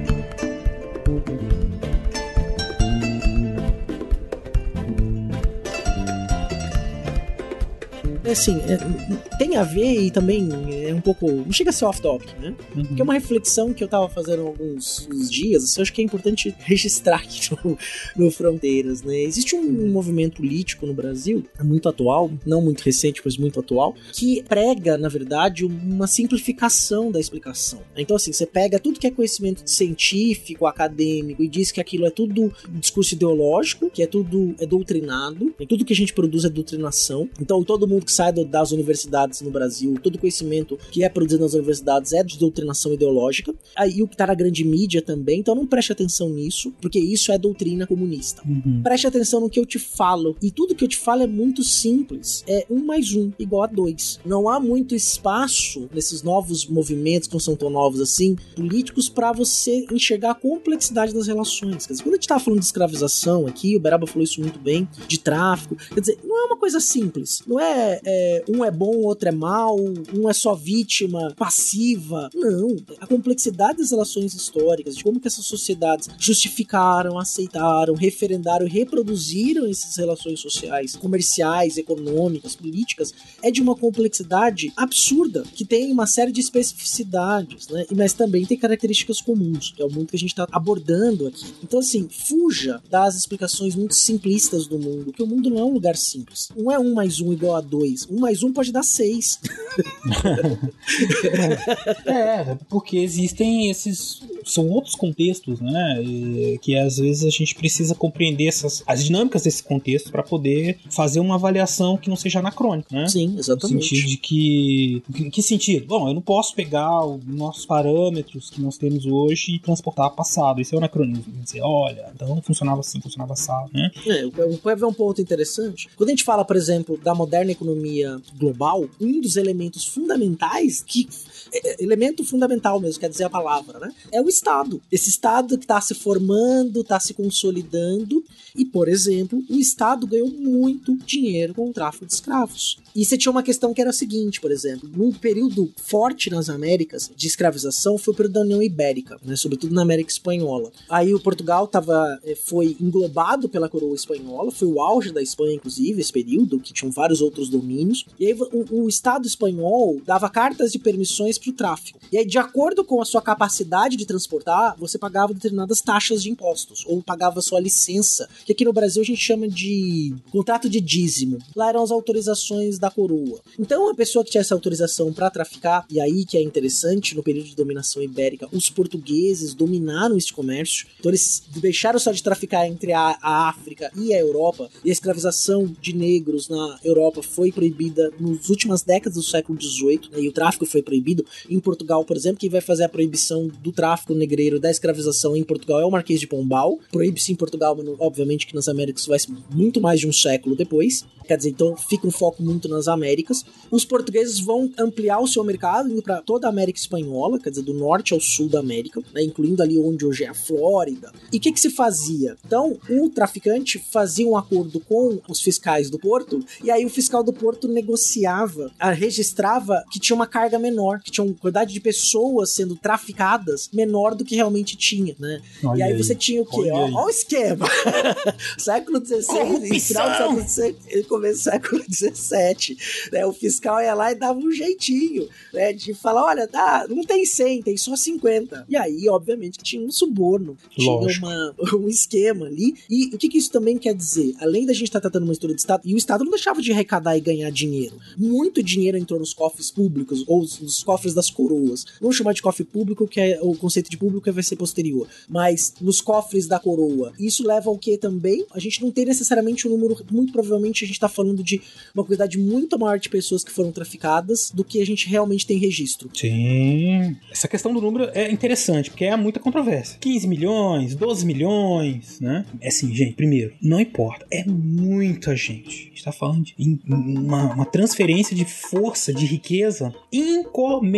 A: Assim, é, tem a ver e também é um pouco. Não chega a ser off-topic, né?
B: Uhum.
A: Porque é uma reflexão que eu tava fazendo alguns uns dias, assim, eu acho que é importante registrar aqui no, no Fronteiras, né? Existe um movimento político no Brasil, é muito atual, não muito recente, mas muito atual, que prega, na verdade, uma simplificação da explicação. Então, assim, você pega tudo que é conhecimento científico, acadêmico, e diz que aquilo é tudo discurso ideológico, que é tudo é doutrinado, e tudo que a gente produz é doutrinação. Então, todo mundo que sai do- das universidades no Brasil, todo conhecimento que é produzido nas universidades é de doutrinação ideológica. Aí o que tá na grande mídia também, então não preste atenção nisso, porque isso é doutrina comunista.
B: Uhum.
A: Preste atenção no que eu te falo. E tudo que eu te falo é muito simples. É um mais um igual a dois. Não há muito espaço nesses novos movimentos, que não são tão novos assim, políticos, para você enxergar a complexidade das relações. Quer dizer, quando a gente tava falando de escravização aqui, o Beraba falou isso muito bem, de tráfico. Quer dizer, não é uma coisa simples. Não é, é, um é bom, outro é mal, um é só vítima, passiva. Não. A complexidade das relações históricas, de como que essas sociedades justificaram, aceitaram, referendaram reproduziram essas relações sociais, comerciais, econômicas, políticas, é de uma complexidade absurda, que tem uma série de especificidades, né? Mas também tem características comuns, que é o mundo que a gente está abordando aqui. Então, assim, fuja das explicações muito simplistas do mundo, porque o mundo não é um lugar simples. Não é um mais um igual a dois. Um mais um pode dar seis.
B: É, porque existem esses. São outros contextos, né? e que às vezes a gente precisa compreender essas, as dinâmicas desse contexto para poder fazer uma avaliação que não seja anacrônica, né?
A: Sim,
B: No
A: exatamente.
B: sentido de que. Em que sentido? Bom, eu não posso pegar os nossos parâmetros que nós temos hoje e transportar para o passado. Isso é o anacronismo. Dizer, olha, então funcionava assim, funcionava assim, né?
A: É, o o Web é um ponto interessante. Quando a gente fala, por exemplo, da moderna economia global, um dos elementos fundamentais que elemento fundamental mesmo, quer dizer a palavra, né? É o Estado. Esse Estado que está se formando, está se consolidando e, por exemplo, o Estado ganhou muito dinheiro com o tráfico de escravos. E você tinha uma questão que era a seguinte, por exemplo, num período forte nas Américas de escravização foi o período da União Ibérica, né, sobretudo na América Espanhola. Aí o Portugal tava, eh, foi englobado pela coroa espanhola, foi o auge da Espanha, inclusive, esse período, que tinham vários outros domínios. E aí o, o Estado espanhol dava cartas de permissões o tráfico. E aí, de acordo com a sua capacidade de transportar, você pagava determinadas taxas de impostos, ou pagava sua licença, que aqui no Brasil a gente chama de contrato de dízimo. Lá eram as autorizações da coroa. Então, a pessoa que tinha essa autorização para traficar, e aí que é interessante, no período de dominação ibérica, os portugueses dominaram este comércio. Então, eles deixaram só de traficar entre a, a África e a Europa, e a escravização de negros na Europa foi proibida nas últimas décadas do século XVIII, né, e o tráfico foi proibido. Em Portugal, por exemplo, quem vai fazer a proibição do tráfico negreiro, da escravização em Portugal é o Marquês de Pombal. Proíbe-se em Portugal, mas obviamente que nas Américas vai muito mais de um século depois. Quer dizer, então fica um foco muito nas Américas. Os portugueses vão ampliar o seu mercado, indo para toda a América Espanhola, quer dizer, do norte ao sul da América, né, incluindo ali onde hoje é a Flórida. E o que, que se fazia? Então, o traficante fazia um acordo com os fiscais do porto, e aí o fiscal do porto negociava, registrava que tinha uma carga menor, que tinha uma quantidade de pessoas sendo traficadas menor do que realmente tinha, né?
B: Olha
A: e aí,
B: aí,
A: você tinha o quê?
B: olha
A: Ó,
B: aí.
A: ó o esquema. século XVI, final do século XVI, começo do século XVII. Né? O fiscal ia lá e dava um jeitinho, né? De falar, olha, tá, não tem 100, tem só 50. E aí, obviamente, tinha um suborno, tinha uma, um esquema ali. E o que, que isso também quer dizer? Além da gente estar tratando uma história de Estado, e o Estado não deixava de arrecadar e ganhar dinheiro. Muito dinheiro entrou nos cofres públicos, ou nos cofres das coroas. Vamos chamar de cofre público, que é o conceito de público vai ser posterior. Mas nos cofres da coroa. Isso leva ao que também? A gente não tem necessariamente um número, muito provavelmente a gente tá falando de uma quantidade muito maior de pessoas que foram traficadas do que a gente realmente tem registro.
B: Sim. Essa questão do número é interessante, porque é muita controvérsia. 15 milhões, 12 milhões, né? É assim, gente, primeiro, não importa. É muita gente. A gente tá falando de uma, uma transferência de força, de riqueza incomensurável,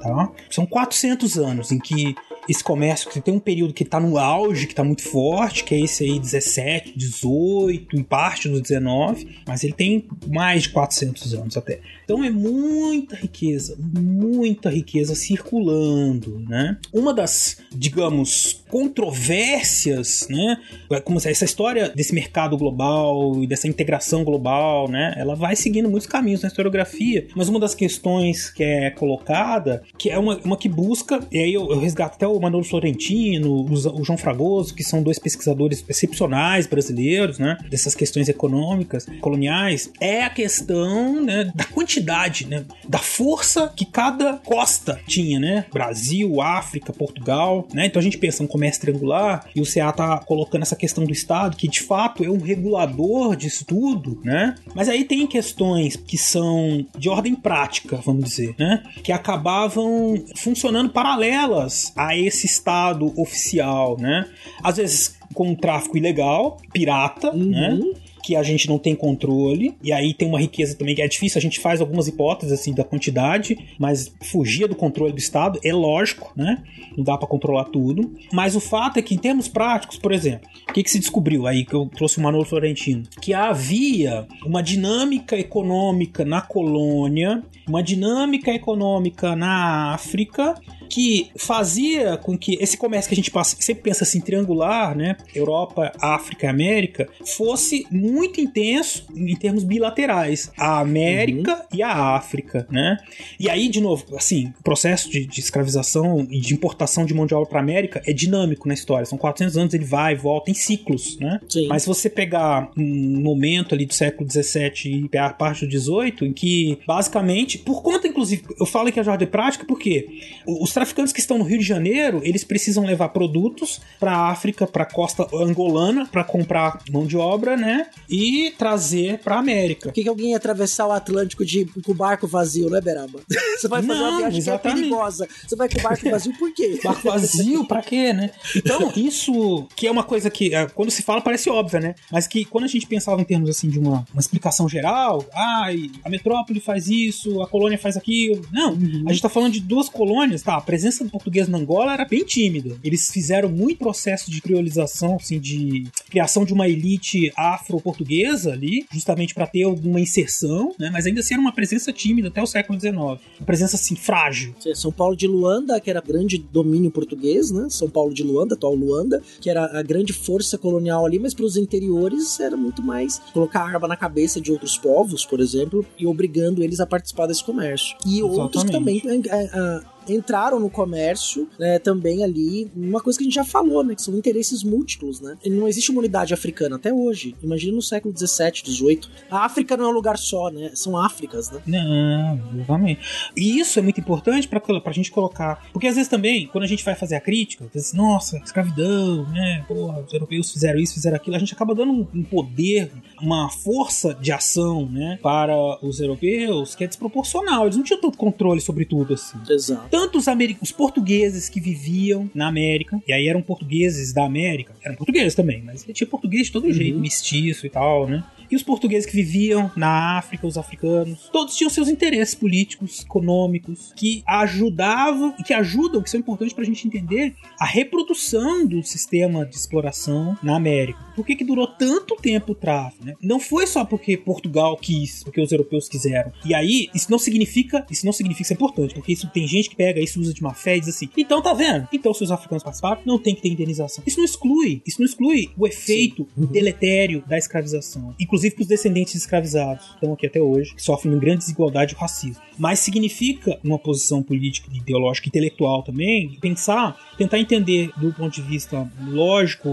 B: tá? São 400 anos em que esse comércio que tem um período que tá no auge, que tá muito forte, que é esse aí 17, 18, em parte do 19, mas ele tem mais de 400 anos até. Então é muita riqueza, muita riqueza circulando, né? Uma das, digamos, controvérsias, né? Como se- essa história desse mercado global e dessa integração global, né? Ela vai seguindo muitos caminhos na historiografia, mas uma das questões que é colocada, que é uma, uma que busca, e aí eu, eu resgato até o Manolo Florentino, o, o João Fragoso, que são dois pesquisadores excepcionais brasileiros, né? Dessas questões econômicas, coloniais, é a questão né, da quantidade, né? Da força que cada costa tinha, né? Brasil, África, Portugal, né? Então a gente pensa um comércio triangular e o CA tá colocando essa questão do Estado, que de fato é um regulador disso tudo, né? Mas aí tem questões que são de ordem prática, vamos dizer, né? Que acabavam funcionando paralelas a esse Estado oficial, né? Às vezes com um tráfico ilegal, pirata, né? que a gente não tem controle, e aí tem uma riqueza também que é difícil, a gente faz algumas hipóteses assim da quantidade, mas fugia do controle do Estado, é lógico, né? Não dá pra controlar tudo. Mas o fato é que, em termos práticos, por exemplo, o que, que se descobriu aí que eu trouxe o Manolo Florentino? Que havia uma dinâmica econômica na colônia, uma dinâmica econômica na África que fazia com que esse comércio que a gente passa- sempre pensa assim triangular, né, Europa, África e América, fosse muito intenso em termos bilaterais, a América e a África, né? E aí de novo, assim, o processo de, de escravização e de importação de mão de obra para América é dinâmico na história. São 400 anos, ele vai e volta em ciclos, né?
A: Sim.
B: Mas se você pegar um momento ali do século XVII e a parte do XVIII, em que basicamente, por conta inclusive, eu falo que é a ordem prática porque os traficantes que estão no Rio de Janeiro, eles precisam levar produtos para África, para costa angolana, para comprar mão de obra, né? E trazer para América.
A: Por que, que alguém ia atravessar o Atlântico de, com o barco vazio, né, Beraba? Você vai fazer
B: Não,
A: uma viagem que é
B: exatamente.
A: perigosa. Você vai com o barco vazio por quê?
B: Barco vazio, pra quê, né? Então, isso que é uma coisa que, eh, quando se fala, parece óbvia, né? Mas que quando a gente pensava em termos assim de uma, uma explicação geral, ai, a metrópole faz isso, a colônia faz aquilo. Não, a gente tá falando de duas colônias, tá? A presença do português na Angola era bem tímida. Eles fizeram muito processo de criolização, assim, de criação de uma elite afro-portuguesa ali, justamente pra ter alguma inserção, né? Mas ainda assim era uma presença tímida até o século XIX. Uma presença, assim, frágil.
A: São Paulo de Luanda, que era grande domínio português, né? São Paulo de Luanda, atual Luanda, que era a grande força colonial ali, mas para os interiores era muito mais colocar arma na cabeça de outros povos, por exemplo, e obrigando eles a participar desse comércio. E outros que também
B: Exatamente.
A: é, é, entraram no comércio né, também ali, uma coisa que a gente já falou, né? Que são interesses múltiplos, né? E não existe uma unidade africana até hoje. Imagina no século XVII, XVIII. A África não é um lugar só, né? São Áfricas, né?
B: Não, exatamente. E isso é muito importante pra, pra gente colocar. Porque às vezes também, quando a gente vai fazer a crítica, diz assim, nossa, escravidão, né? Porra, os europeus fizeram isso, fizeram aquilo. A gente acaba dando um poder, uma força de ação, né? Para os europeus que é desproporcional. Eles não tinham tanto controle sobre tudo assim.
A: Exato.
B: Tanto os, os portugueses que viviam na América, e aí eram portugueses da América, eram portugueses também, mas tinha português de todo jeito, mestiço e tal, né? E os portugueses que viviam na África, os africanos, todos tinham seus interesses políticos, econômicos, que ajudavam e que ajudam, que são importantes pra gente entender a reprodução do sistema de exploração na América. Por que, que durou tanto tempo o tráfico? Né? Não foi só porque Portugal quis, porque os europeus quiseram. E aí, isso não significa, isso não significa isso é importante, porque isso tem gente que pega isso usa de má fé e diz assim: então tá vendo? Então se os africanos participaram, não tem que ter indenização. Isso não exclui, isso não exclui o efeito deletério da escravização, inclusive para os descendentes de escravizados, que estão aqui até hoje, que sofrem uma grande desigualdade e racismo. Mas significa, numa posição política, ideológica intelectual também, pensar, tentar entender do ponto de vista lógico,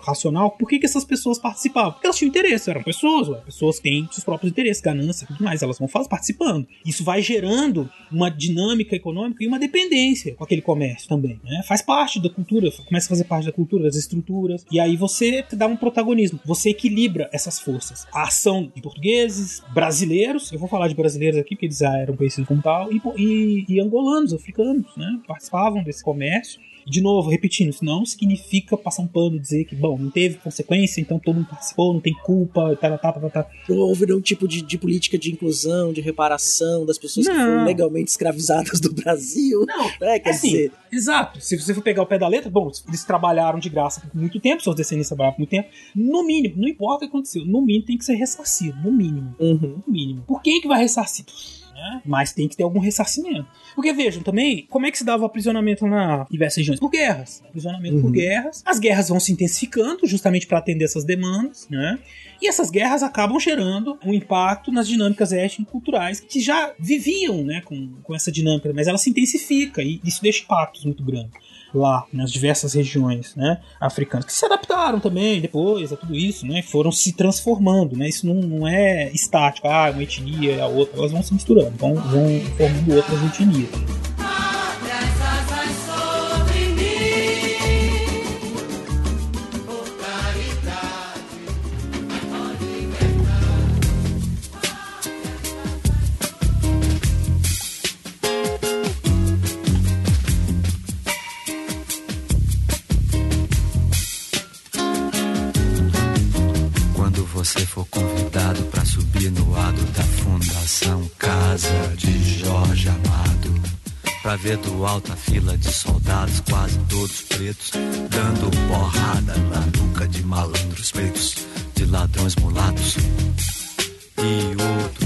B: racional, por que, que essas pessoas participavam. Porque elas tinham interesse, eram pessoas, ué. pessoas têm seus próprios interesses, ganância tudo mais, elas vão faz- participando. Isso vai gerando uma dinâmica econômica e uma dependência com aquele comércio também. Né? Faz parte da cultura, começa a fazer parte da cultura, das estruturas, e aí você dá um protagonismo, você equilibra essas forças. A ação de portugueses, brasileiros, eu vou falar de brasileiros aqui, porque eles já eram conhecidos como tal, e, e- e angolanos, africanos, né? participavam desse comércio. De novo, repetindo, isso não significa passar um pano e dizer que, bom, não teve consequência, então todo mundo participou, não tem culpa, tá, tá, tá, tá, tá.
A: Não houve nenhum tipo de, de política de inclusão, de reparação das pessoas que
B: Não.
A: foram legalmente escravizadas do Brasil.
B: Não,
A: É, quer
B: assim,
A: dizer,
B: Exato. Se você for pegar o pé da letra, bom, eles trabalharam de graça por muito tempo, seus descendentes trabalharam por muito tempo. No mínimo, não importa o que aconteceu, no mínimo tem que ser ressarcido. No mínimo.
A: uhum.
B: No mínimo. Por quem que vai ressarcir? Né? Mas tem que ter algum ressarcimento. Porque vejam também, como é que se dava o aprisionamento na diversas regiões? Por guerras. Aprisionamento por
A: Uhum.
B: guerras. As guerras vão se intensificando justamente para atender essas demandas, né? E essas guerras acabam gerando um impacto nas dinâmicas étnico-culturais que já viviam né, com, com essa dinâmica, mas ela se intensifica e isso deixa impactos muito grandes lá nas diversas regiões né, africanas, que se adaptaram também depois a tudo isso, né, foram se transformando. Né, isso não, não é estático, ah, uma etnia e a outra, elas vão se misturando, vão, vão formando outras etnias.
E: Pra ver do alto a fila de soldados, quase todos pretos, dando porrada na nuca de malandros pretos, de ladrões mulatos e outros.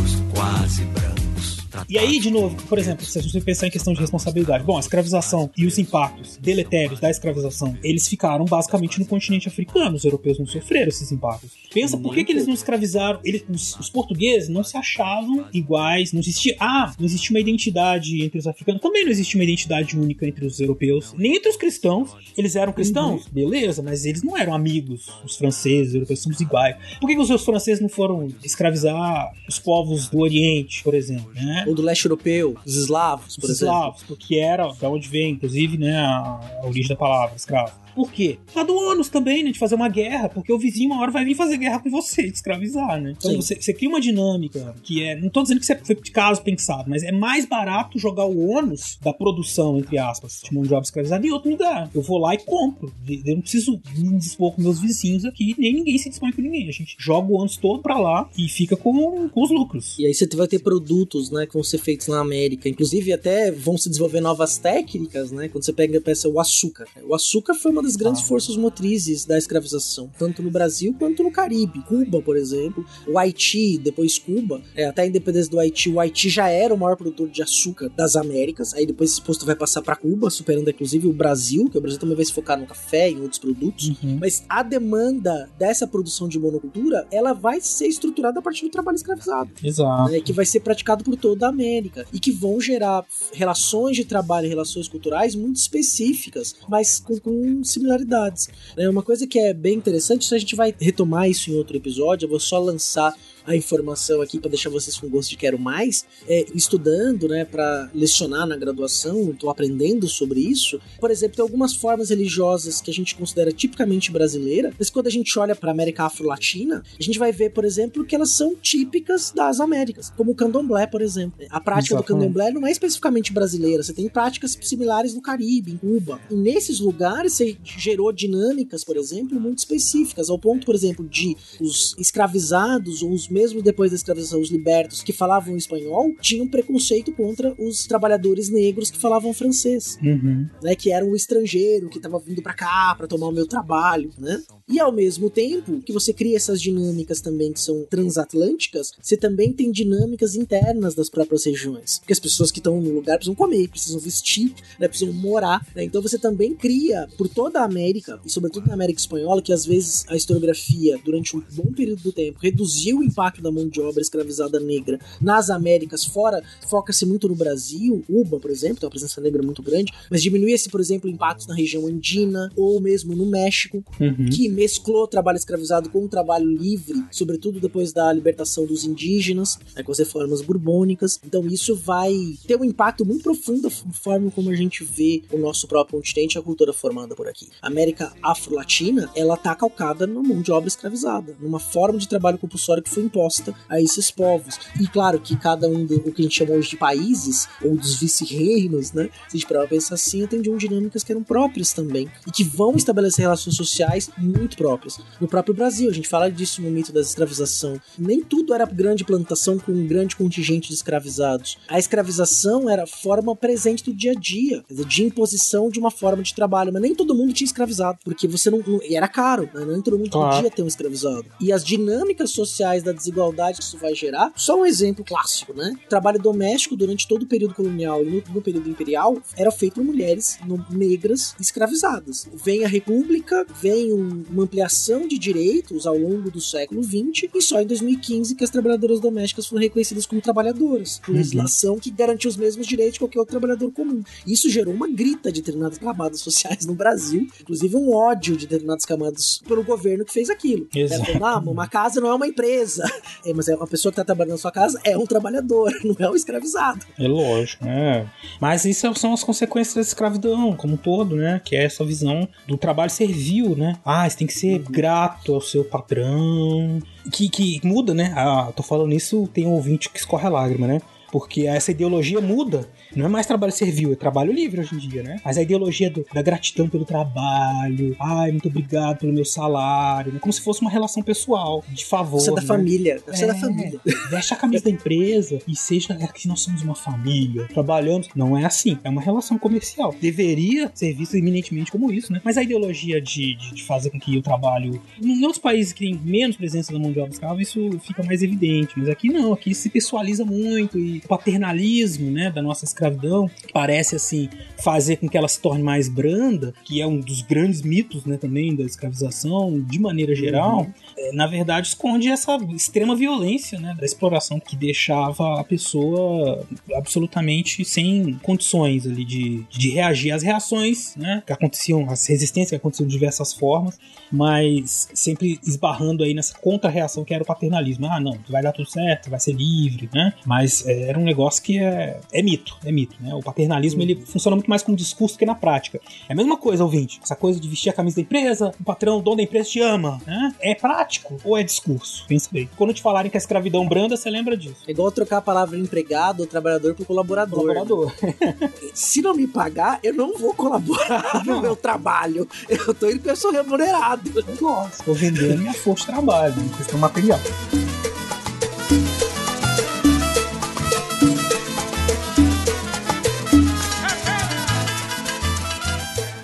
B: E aí, de novo, por exemplo, se a gente pensar em questão de responsabilidade, bom, a escravização e os impactos deletérios da escravização, eles ficaram basicamente no continente africano. Os europeus não sofreram esses impactos. Pensa por que, que eles não escravizaram. Eles, os, os portugueses não se achavam iguais, não existia. Ah, não existia uma identidade entre os africanos. Também não existia uma identidade única entre os europeus, nem entre os cristãos. Eles eram cristãos, beleza, mas eles não eram amigos. Os franceses, os europeus, somos iguais. Por que, que os franceses não foram escravizar os povos do Oriente, por exemplo? Né?
A: ou do leste europeu, os eslavos, por
B: Os
A: exemplo.
B: eslavos, porque era da onde vem, inclusive, né, a, a origem da palavra, escravo. Por quê? Por causa do ônus também, né? De fazer uma guerra, porque o vizinho uma hora vai vir fazer guerra com você, te escravizar, né? Então você, você cria uma dinâmica que é. Não tô dizendo que você foi de caso pensado, mas é mais barato jogar o ônus da produção, entre aspas, de mão de obra escravizada em outro lugar. Eu vou lá e compro. Eu não preciso me dispor com meus vizinhos aqui, nem ninguém se dispõe com ninguém. A gente joga o ônus todo pra lá e fica com, com os lucros.
A: E aí você vai ter produtos, né, que vão ser feitos na América. Inclusive, até vão se desenvolver novas técnicas, né? Quando você pega peça o açúcar. O açúcar foi uma das grandes forças motrizes da escravização, tanto no Brasil quanto no Caribe. Cuba, por exemplo, o Haiti, depois Cuba, é, até a independência do Haiti, o Haiti já era o maior produtor de açúcar das Américas. Aí depois esse posto vai passar para Cuba, superando inclusive o Brasil, que o Brasil também vai se focar no café e em outros produtos. Mas a demanda dessa produção de monocultura, ela vai ser estruturada a partir do trabalho escravizado
B: Exato.
A: né, que vai ser praticado por toda a América e que vão gerar relações de trabalho e relações culturais muito específicas, mas com, com similaridades. né. Uma coisa que é bem interessante, a gente vai retomar isso em outro episódio, eu vou só lançar a informação aqui para deixar vocês com gosto de quero mais, é, estudando, né, para lecionar na graduação, estou aprendendo sobre isso. Por exemplo, tem algumas formas religiosas que a gente considera tipicamente brasileira, mas quando a gente olha para América Afro-Latina, a gente vai ver, por exemplo, que elas são típicas das Américas, como o candomblé, por exemplo. A prática do candomblé não é especificamente brasileira, você tem práticas similares no Caribe, em Cuba. E nesses lugares você gerou dinâmicas, por exemplo, muito específicas, ao ponto, por exemplo, de os escravizados ou os mesmo depois da escravização, os libertos que falavam espanhol, tinham preconceito contra os trabalhadores negros que falavam francês
B: Uhum.
A: né, que era um estrangeiro que estava vindo para cá para tomar o meu trabalho, né? E ao mesmo tempo que você cria essas dinâmicas também que são transatlânticas, você também tem dinâmicas internas das próprias regiões, porque as pessoas que estão no lugar precisam comer, precisam vestir, né, precisam morar, né? Então você também cria por toda a América e sobretudo na América espanhola que às vezes a historiografia durante um bom período do tempo reduziu o impacto da mão de obra escravizada negra nas Américas fora, foca-se muito no Brasil, Cuba, por exemplo, tem uma presença negra muito grande, mas diminuía-se, por exemplo, impactos na região andina ou mesmo no México,
B: Uhum.
A: que mesclou trabalho escravizado com o trabalho livre, sobretudo depois da libertação dos indígenas, né, com as reformas borbônicas. Então isso vai ter um impacto muito profundo da forma como a gente vê o nosso próprio continente e a cultura formada por aqui. A América Afro-Latina, ela tá calcada na mão de obra escravizada, numa forma de trabalho compulsório que foi imposta a esses povos. E claro que cada um do o que a gente chama hoje de países, ou dos vice-reinos, né? Se a gente parar pensar assim, atendiam dinâmicas que eram próprias também, e que vão estabelecer relações sociais muito próprias. No próprio Brasil, a gente fala disso no mito da escravização. Nem tudo era grande plantação com um grande contingente de escravizados. A escravização era forma presente do dia a dia, de imposição de uma forma de trabalho, mas nem todo mundo tinha escravizado, porque você não. não- e era caro, né? Nem todo mundo
B: Claro.
A: podia ter um escravizado. E as dinâmicas sociais da desigualdade que isso vai gerar, só um exemplo clássico, né? O trabalho doméstico durante todo o período colonial e no, período imperial era feito por mulheres negras escravizadas. Vem a República, vem um- uma ampliação de direitos ao longo do século XX e só em 2015 que as trabalhadoras domésticas foram reconhecidas como trabalhadoras. Por
B: Uhum.
A: legislação que garantiu os mesmos direitos que qualquer outro trabalhador comum. Isso gerou uma grita de determinadas camadas sociais no Brasil, inclusive um ódio de determinadas camadas pelo governo que fez aquilo.
B: Exato.
A: É, falando, ah, uma casa não é uma empresa. É, mas é uma pessoa que tá trabalhando na sua casa é um trabalhador, não é um escravizado.
B: É lógico, né? Mas isso são as consequências da escravidão como um todo, né? Que é essa visão do trabalho servil, né? Ah, você tem que ser grato ao seu patrão. Que, que muda, né? Ah, tô falando isso, tem um ouvinte que escorre a lágrima, né? Porque essa ideologia muda. Não é mais trabalho servil, é trabalho livre hoje em dia, né? Mas a ideologia do- da gratidão pelo trabalho, ai, muito obrigado pelo meu salário, né? como se fosse uma relação pessoal, de favor.
A: Você é da
B: né?
A: família, você é da
B: É,
A: família.
B: Veste a camisa da empresa e seja é que nós somos uma família, trabalhamos. Não é assim, é uma relação comercial. Deveria ser visto eminentemente como isso, né? Mas a ideologia de, de, de fazer com que o trabalho. Em outros países que têm menos presença da mão de obra escrava, isso fica mais evidente. Mas aqui não, aqui se pessoaliza muito e paternalismo, né, da nossa escravidão parece assim fazer com que ela se torne mais branda, que é um dos grandes mitos, né, também da escravização, de maneira geral é, na verdade, esconde essa extrema violência, né, da exploração que deixava a pessoa absolutamente sem condições ali de, de reagir às reações, né, que aconteciam, as resistências que aconteciam de diversas formas, mas sempre esbarrando aí nessa contra-reação que era o paternalismo. Ah, não, vai dar tudo certo, vai ser livre, né, mas é, era um negócio que é, é mito, é mito, né? O paternalismo ele funciona muito mais como discurso que na prática. É a mesma coisa, ouvinte. Essa coisa de vestir a camisa da empresa, o patrão, o dono da empresa te ama, né? É prático ou é discurso? Pensa bem. Quando te falarem que a escravidão branda, você lembra disso.
A: É igual trocar a palavra empregado ou trabalhador por colaborador.
B: Colaborador.
A: Se não me pagar, eu não vou colaborar no meu trabalho. Eu tô indo porque eu sou remunerado.
B: Nossa, tô vendendo minha força de trabalho, questão material.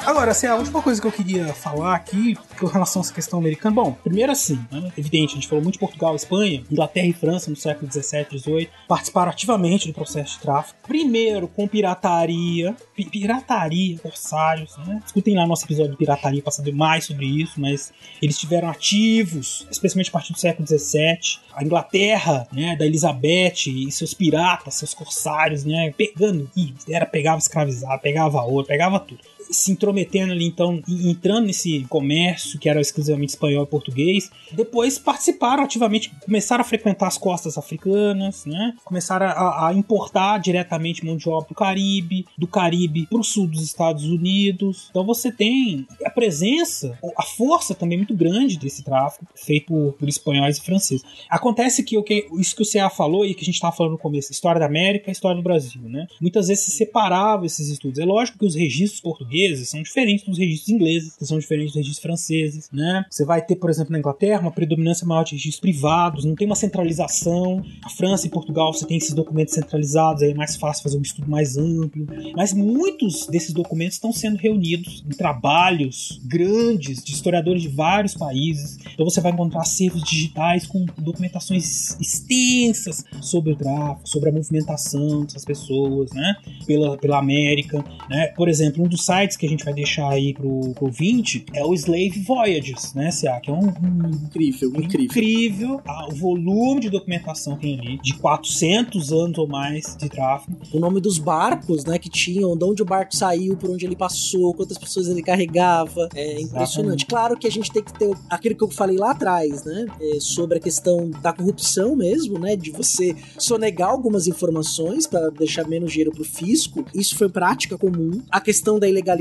B: Agora, assim, a última coisa que eu queria falar aqui com relação a essa questão americana. Bom, primeiro assim, né, evidente, a gente falou muito de Portugal, Espanha, Inglaterra e França no século 17, 18, participaram ativamente do processo de tráfico. Primeiro com pirataria, pi- pirataria, corsários, né? Escutem lá nosso episódio de pirataria para saber mais sobre isso, mas eles estiveram ativos, especialmente a partir do século 17. A Inglaterra, né, da Elizabeth e seus piratas, seus corsários, né, pegando, e era pegava escravizado, pegava ouro, pegava tudo se intrometendo ali, então, entrando nesse comércio que era exclusivamente espanhol e português. Depois participaram ativamente, começaram a frequentar as costas africanas, né? Começaram a, a importar diretamente mão de obra do Caribe, do Caribe para o sul dos Estados Unidos. Então você tem a presença, a força também muito grande desse tráfico feito por, por espanhóis e franceses. Acontece que, o que isso que o CA falou e que a gente estava falando no começo, história da América história do Brasil, né? Muitas vezes se separavam esses estudos. É lógico que os registros portugueses são diferentes dos registros ingleses, que são diferentes dos registros franceses, né? Você vai ter, por exemplo, na Inglaterra, uma predominância maior de registros privados, não tem uma centralização. A França e Portugal você tem esses documentos centralizados, aí é mais fácil fazer um estudo mais amplo. Mas muitos desses documentos estão sendo reunidos em trabalhos grandes de historiadores de vários países. Então você vai encontrar acervos digitais com documentações extensas sobre o tráfico, sobre a movimentação dessas pessoas, né? Pela, pela América, né? Por exemplo, um dos sites que a gente vai deixar aí pro, pro ouvinte é o Slave Voyages, né, CA? Que é um, um
A: incrível, incrível.
B: incrível ah, o volume de documentação que tem ali, de 400 anos ou mais de tráfego.
A: O nome dos barcos, né, que tinham, de onde o barco saiu, por onde ele passou, quantas pessoas ele carregava. É impressionante.
B: Exatamente.
A: Claro que a gente tem que ter aquilo que eu falei lá atrás, né, é, sobre a questão da corrupção mesmo, né, de você sonegar algumas informações para deixar menos dinheiro pro fisco. Isso foi prática comum. A questão da ilegalidade,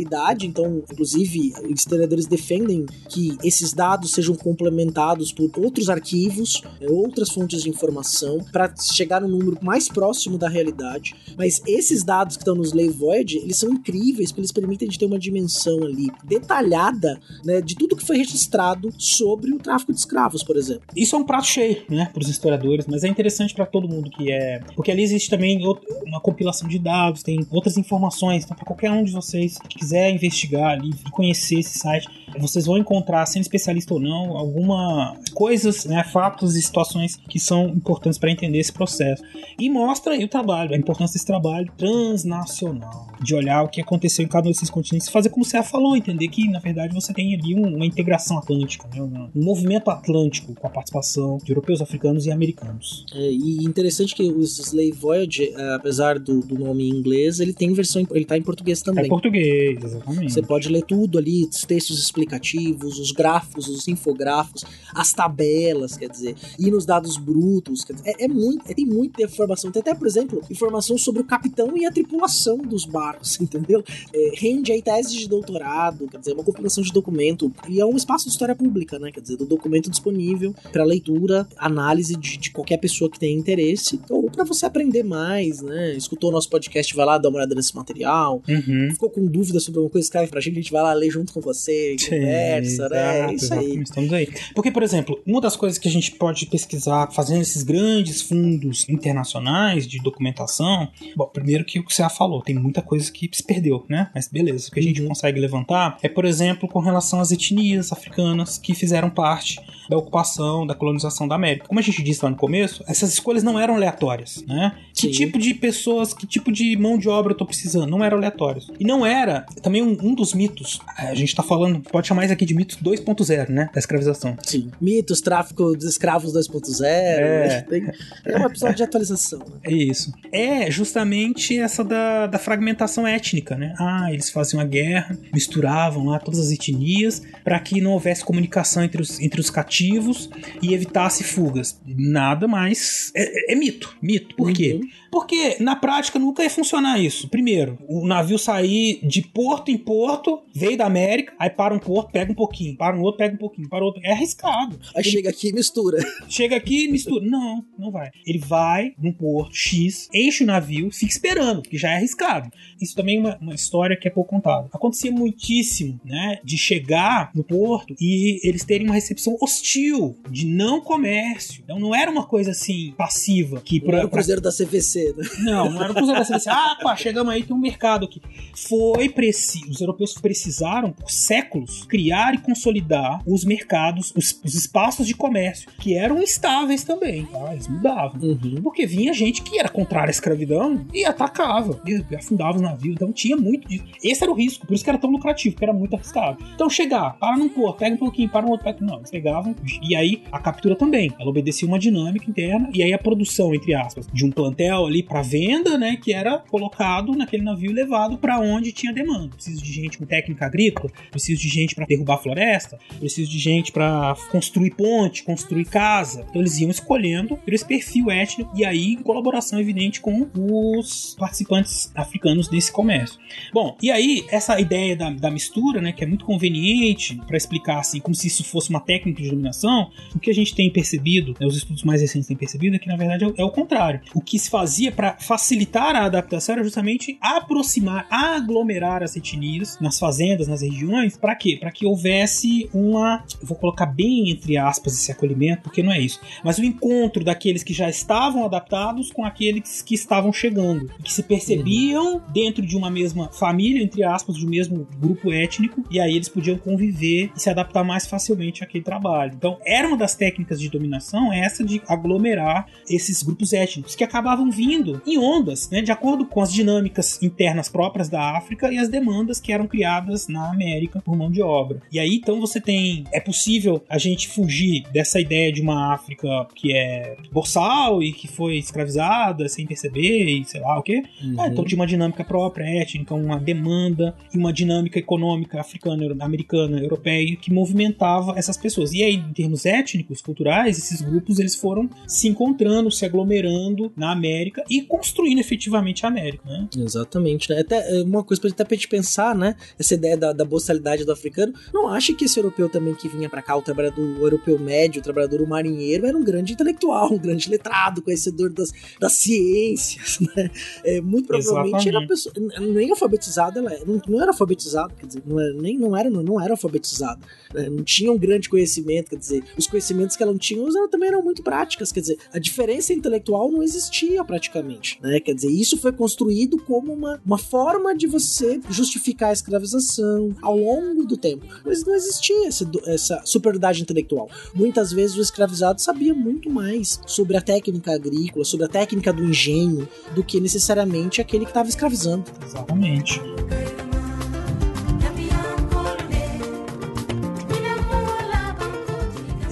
A: então, inclusive, os historiadores defendem que esses dados sejam complementados por outros arquivos, é, outras fontes de informação, para chegar no número mais próximo da realidade. Mas esses dados que estão nos Slave Voyage, eles são incríveis, porque eles permitem gente ter uma dimensão ali detalhada, né, de tudo que foi registrado sobre o tráfico de escravos, por exemplo.
B: Isso é um prato cheio, né, para os historiadores, mas é interessante para todo mundo que é, porque ali existe também uma compilação de dados, tem outras informações, então para qualquer um de vocês que quiser investigar ali e conhecer esse site, vocês vão encontrar, sendo especialista ou não, alguma coisas, né, fatos e situações que são importantes para entender esse processo. E mostra aí o trabalho, a importância desse trabalho transnacional, de olhar o que aconteceu em cada um desses continentes, e fazer como você falou, entender que na verdade você tem ali um- uma integração atlântica, né, um movimento atlântico com a participação de europeus, africanos e americanos.
A: É, e interessante que o Slave Voyage, eh, apesar do, do nome em inglês, ele tem versão, em- ele tá em português
B: É
A: também.
B: em português, exatamente.
A: Você pode ler tudo ali, os textos explicativos, os gráficos, os infográficos, as tabelas, quer dizer, e nos dados brutos, quer dizer, é, é muito, é- tem muita informação. Tem até, por exemplo, informação sobre o capitão e a tripulação dos barcos, entendeu? É, rende aí teses de doutorado, quer dizer, uma compilação de documento, e é um espaço de história pública, né? Quer dizer, do documento disponível para leitura, análise de, de qualquer pessoa que tenha interesse, ou para você aprender mais, né? Escutou o nosso podcast, vai lá dar uma olhada nesse material,
B: Uhum.
A: ficou com dúvida sobre alguma coisa, escreve pra gente, a gente vai lá ler junto com você, conversa, né? É
B: Exato,
A: isso aí.
B: Estamos aí. Porque, por exemplo, uma das coisas que a gente pode pesquisar fazendo esses grandes fundos internacionais de documentação, bom, primeiro que o que você falou, tem muita coisa que se perdeu, né? Mas beleza, o que a gente consegue levantar é, por exemplo, com relação às etnias africanas que fizeram parte da ocupação, da colonização da América. Como a gente disse lá no começo, essas escolhas não eram aleatórias, né? Que
A: Sim.
B: tipo de pessoas, que tipo de mão de obra eu tô precisando? Não eram aleatórios. E não era, também um, um dos mitos, a gente tá falando, pode chamar isso aqui de mitos 2.0, né? Da escravização.
A: Sim. Mitos, tráfico de escravos 2.0.
B: É.
A: Tem- É um episódio de atualização. né?
B: É isso. É justamente essa da, da fragmentação étnica, né? Ah, eles faziam a guerra, misturavam lá todas as etnias para que não houvesse comunicação entre os, entre os cativos e evitasse fugas. Nada mais. É, é mito. Mito. Por quê? Porque na prática nunca ia funcionar isso. Primeiro, o navio sair de porto em porto, veio da América, aí para um porto, pega um pouquinho, para um outro, pega um pouquinho, para outro. É arriscado.
A: Aí chega aqui e mistura.
B: Chega aqui e mistura. Não, não vai. Ele vai num porto X, enche o navio, fica esperando, porque já é arriscado. Isso também é uma, uma história que é pouco contada. Acontecia muitíssimo, né? De chegar no porto e eles terem uma recepção hostil, de não comércio. Então não era uma coisa assim passiva. Que
A: Não era
B: pra,
A: o cruzeiro da CVC, né?
B: não, não era o Cruzeiro da CVC. Ah, pá, chegamos aí, tem um mercado aqui. Foi preciso. Os europeus precisaram, por séculos, criar e consolidar os mercados, os, os espaços de comércio, que eram instáveis também, tá? Eles mudavam.
A: Uhum.
B: Porque vinha gente que era contrária à escravidão e atacava, e afundava os navios. Então tinha muito disso. Esse era o risco, por isso que era tão lucrativo, porque era muito arriscado. Então chegar, para num porto, pega um pouquinho, para no outro, pega. Não, eles pegavam. E aí a captura também. Ela obedecia uma dinâmica interna, e aí a produção, entre aspas, de um plantel ali para venda, né, que era colocado naquele navio e levado para onde tinha demanda. Preciso de gente com técnica agrícola, preciso de gente para derrubar floresta, preciso de gente para construir ponte, construir casa. Então eles iam escolhendo por esse perfil étnico e aí em colaboração evidente com os participantes africanos desse comércio. Bom, e aí essa ideia da, da mistura, né, que é muito conveniente para explicar assim, como se isso fosse uma técnica de dominação, o que a gente tem percebido, né, os estudos mais recentes têm percebido é que na verdade é o, é o contrário. O que se fazia para facilitar a adaptação era justamente aproximar, aglomerar as etnias nas fazendas, nas regiões, para quê? Para que houvesse uma, vou colocar bem entre aspas esse acolhimento, porque não é isso, mas o encontro daqueles que já estavam adaptados com aqueles que estavam chegando, que se percebiam dentro de uma mesma família, entre aspas, de um mesmo grupo étnico, e aí eles podiam conviver e se adaptar mais facilmente àquele trabalho. Então, era uma das técnicas de dominação essa de aglomerar esses grupos étnicos que acabavam vindo em ondas, né, de acordo com as dinâmicas internas próprias da África e as demandas que eram criadas na América por mão de obra. E aí, então, você tem. É possível a gente fugir dessa ideia de uma África que é borsal e que foi escravizada sem perceber e sei lá o quê. Ah, então tinha uma dinâmica própria, étnica, uma demanda e uma dinâmica econômica africana, americana, europeia que movimentava essas pessoas. E aí, em termos étnicos, culturais, esses grupos eles foram se encontrando, se aglomerando na América e construindo efetivamente a América, né?
A: Exatamente, né? Até é, uma coisa até pra gente pensar, né? Essa ideia da, da boçalidade do africano. Não acha que esse europeu também que vinha pra cá, o trabalhador o europeu médio, o trabalhador o marinheiro, era um grande intelectual, um grande letrado, conhecedor das, das ciências, né? É, muito provavelmente era uma pessoa, nem alfabetizada, ela era, não, não era alfabetizado, quer dizer, não era, nem não era, não, não era alfabetizada, né? não tinha um grande conhecimento, quer dizer, os conhecimentos que ela não tinha elas também eram muito práticas, quer dizer, a diferença intelectual não existia praticamente, né? Quer dizer, isso foi construído como uma, uma forma de você justificar a escravização ao longo do tempo, mas não existia essa superioridade intelectual. Muitas vezes o escravizado sabia muito mais sobre a técnica agrícola, sobre a técnica do engenho, do que necessariamente aquele que estava escravizando.
B: Exatamente.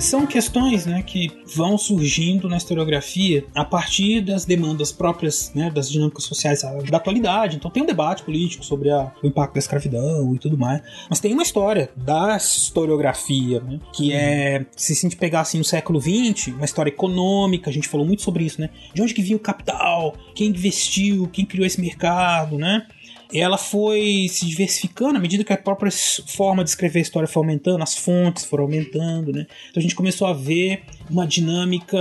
B: São questões né, que vão surgindo na historiografia a partir das demandas próprias né, das dinâmicas sociais da atualidade. Então tem um debate político sobre a- o impacto da escravidão e tudo mais. Mas tem uma história da historiografia, né, que é, se a gente pegar assim no século XX, uma história econômica, a gente falou muito sobre isso, né? De onde que vinha o capital, quem investiu, quem criou esse mercado, né? Ela foi se diversificando à medida que a própria forma de escrever a história foi aumentando, as fontes foram aumentando, né? Então a gente começou a ver uma dinâmica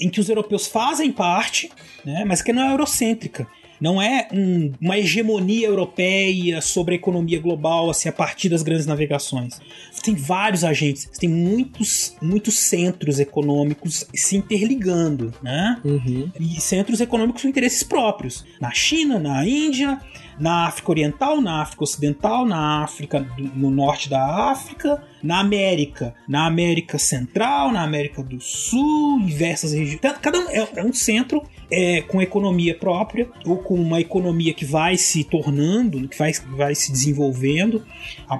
B: em que os europeus fazem parte, né? Mas que não é eurocêntrica. Não é um- uma hegemonia europeia sobre a economia global assim, a partir das grandes navegações. Tem vários agentes, tem muitos, muitos centros econômicos se interligando, né? E centros econômicos com interesses próprios. Na China, na Índia, na África Oriental, na África Ocidental, na África, do- no norte da África, na América, na América Central, na América do Sul, diversas regiões. Cada- Cada um é, é um centro é com economia própria ou com uma economia que vai se tornando, que vai, vai se desenvolvendo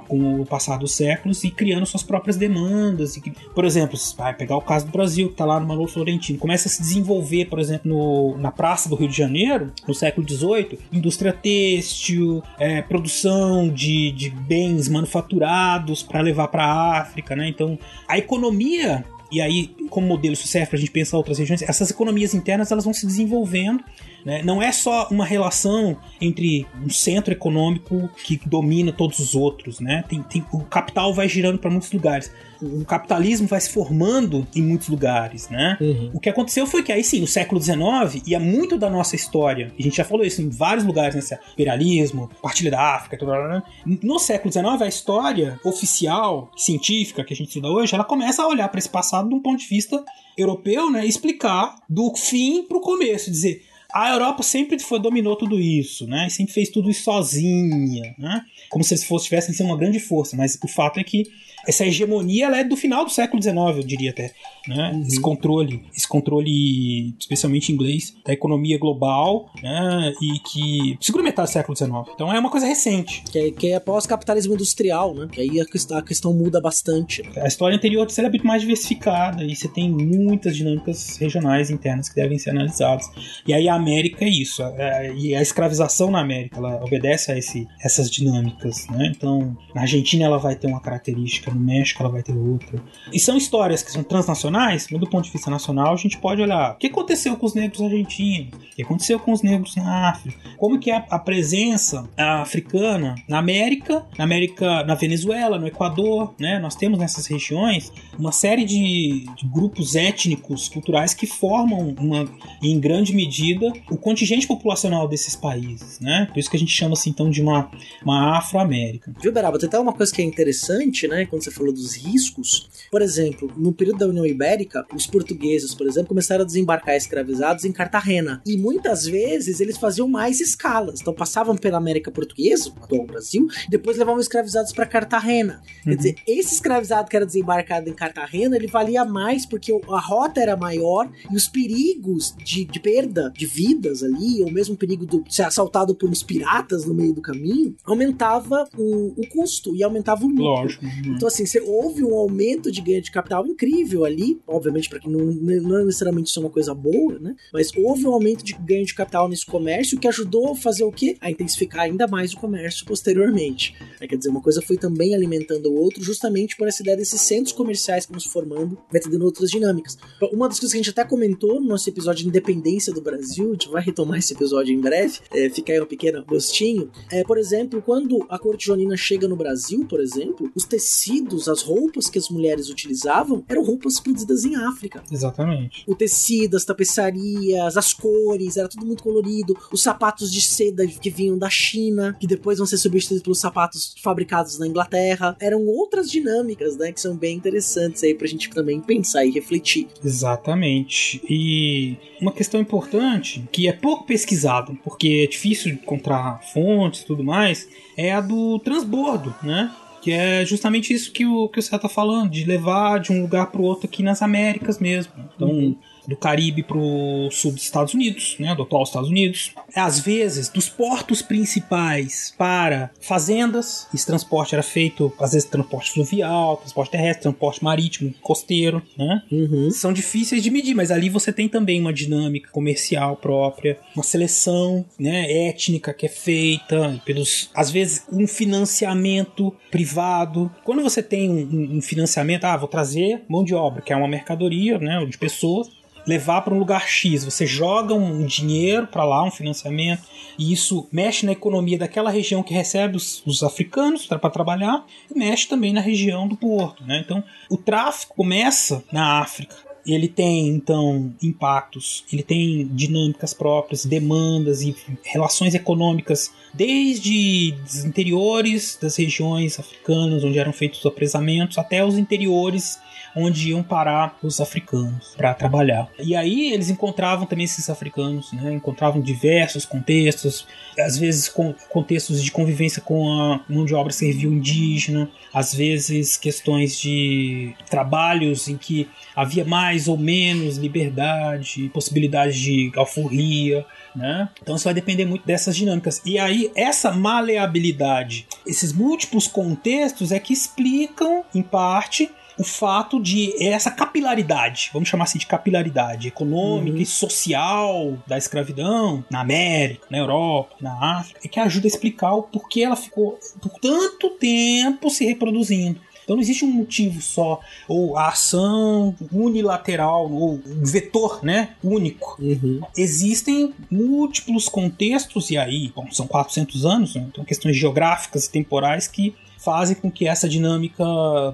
B: com o passar dos séculos e criando suas próprias demandas. E por exemplo, vai pegar o caso do Brasil, que está lá no Manolo Florentino, começa a se desenvolver, por exemplo, no- na Praça do Rio de Janeiro, no século XVIII, indústria têxtil, é, produção de, de bens manufaturados para levar para a África, né? Então, a economia e aí, como modelo isso serve para a gente pensar outras regiões, essas economias internas elas vão se desenvolvendo. Né? Não é só uma relação entre um centro econômico que domina todos os outros. Né? Tem, tem- o capital vai girando para muitos lugares. O capitalismo vai se formando em muitos lugares. Né? O que aconteceu foi que aí sim, no século XIX, e é muito da nossa história, e a gente já falou isso em vários lugares, nesse imperialismo, partilha da África, tudo, né? no século XIX, a história oficial, científica, que a gente estuda hoje, ela começa a olhar para esse passado de um ponto de vista europeu, né? E explicar do fim para o começo, dizer. A Europa sempre foi, dominou tudo isso, né? Sempre fez tudo isso sozinha, né? Como se eles tivessem sido uma grande força. Mas o fato é que essa hegemonia ela é do final do século XIX, eu diria até. Né? Esse controle, esse controle, especialmente inglês, da economia global, né? E que. Segura metade do século XIX. Então é uma coisa recente.
A: Que é, que é pós-capitalismo industrial, né? Que aí a questão, a questão muda bastante.
B: A história anterior é muito mais diversificada e você tem muitas dinâmicas regionais internas que devem ser analisadas. E aí a América é isso. é- e a escravização na América ela obedece a esse, essas dinâmicas. Né? Então, na Argentina ela vai ter uma característica, no México ela vai ter outra. E são histórias que são transnacionais, mas do ponto de vista nacional a gente pode olhar o que aconteceu com os negros argentinos, o que aconteceu com os negros na África, como que é a, presença africana na América, na América, na Venezuela, no Equador, né? Nós temos nessas regiões uma série de, de grupos étnicos, culturais que formam uma, em grande medida o contingente populacional desses países, né? Por isso que a gente chama assim então de uma, uma Afro-América.
A: Viu, Beraba? Tem até uma coisa que é interessante, né? Quando você falou dos riscos. Por exemplo, no período da União Ibérica, os portugueses, por exemplo, começaram a desembarcar escravizados em Cartagena. E muitas vezes eles faziam mais escalas. Então passavam pela América Portuguesa, atual Brasil, e depois levavam escravizados para Cartagena. Quer dizer, esse escravizado que era desembarcado em Cartagena, ele valia mais porque a rota era maior e os perigos de, de perda de vidas ali, ou mesmo o perigo de ser assaltado por uns piratas no meio do caminho, aumentava o, o custo e aumentava o lucro.
B: Lógico.
A: Então, assim, você, houve um aumento de ganho de capital incrível ali, obviamente, para que não, não necessariamente isso é uma coisa boa, né? Mas houve um aumento de ganho de capital nesse comércio que ajudou a fazer o quê? A intensificar ainda mais o comércio posteriormente. É, quer dizer, uma coisa foi também alimentando o outro, justamente por essa ideia desses centros comerciais que vão se formando, vai tendo outras dinâmicas. Uma das coisas que a gente até comentou no nosso episódio de Independência do Brasil, a gente vai retomar esse episódio em breve, é, fica aí um pequeno gostinho, é, por exemplo, quando a corte joanina chega no Brasil, por exemplo, os tecidos, as roupas que as mulheres utilizavam eram roupas produzidas em África.
B: Exatamente.
A: O tecido, as tapeçarias, as cores, era tudo muito colorido. Os sapatos de seda que vinham da China, que depois vão ser substituídos pelos sapatos fabricados na Inglaterra. Eram outras dinâmicas, né, que são bem interessantes aí pra gente também pensar e refletir.
B: Exatamente. E uma questão importante, que é pouco pesquisado, porque é difícil encontrar fontes e tudo mais, é a do transbordo, né? Que é justamente isso que o, que o Cé tá falando, de levar de um lugar para o outro aqui nas Américas mesmo. Então, do Caribe pro sul dos Estados Unidos, né, do atual Estados Unidos. Às vezes, dos portos principais para fazendas, esse transporte era feito, às vezes, transporte fluvial, transporte terrestre, transporte marítimo, costeiro, né? São difíceis de medir, mas ali você tem também uma dinâmica comercial própria, uma seleção, né, étnica que é feita pelos, às vezes, um financiamento privado. Quando você tem um, um- um financiamento, ah, vou trazer mão de obra, que é uma mercadoria, né, de pessoas, levar para um lugar X. Você joga um dinheiro para lá, um financiamento, e isso mexe na economia daquela região que recebe os, os africanos para trabalhar, e mexe também na região do porto. Né? Então, o tráfico começa na África. Ele tem, então, impactos, ele tem dinâmicas próprias, demandas e relações econômicas, desde os interiores das regiões africanas, onde eram feitos os apresamentos, até os interiores onde iam parar os africanos para trabalhar. E aí eles encontravam também esses africanos, né? encontravam diversos contextos, às vezes com contextos de convivência com a mão de obra servil indígena, às vezes questões de trabalhos em que havia mais mais ou menos liberdade, possibilidade de alforria, né? Então isso vai depender muito dessas dinâmicas. E aí, essa maleabilidade, esses múltiplos contextos é que explicam, em parte, o fato de essa capilaridade, vamos chamar assim de capilaridade econômica
A: Uhum.
B: e social da escravidão na América, na Europa, na África, é que ajuda a explicar o porquê ela ficou por tanto tempo se reproduzindo. Então não existe um motivo só, ou a ação unilateral, ou um vetor né, único.
A: Uhum.
B: Existem múltiplos contextos, e aí, bom, são 400 anos, né, então questões geográficas e temporais que fazem com que essa dinâmica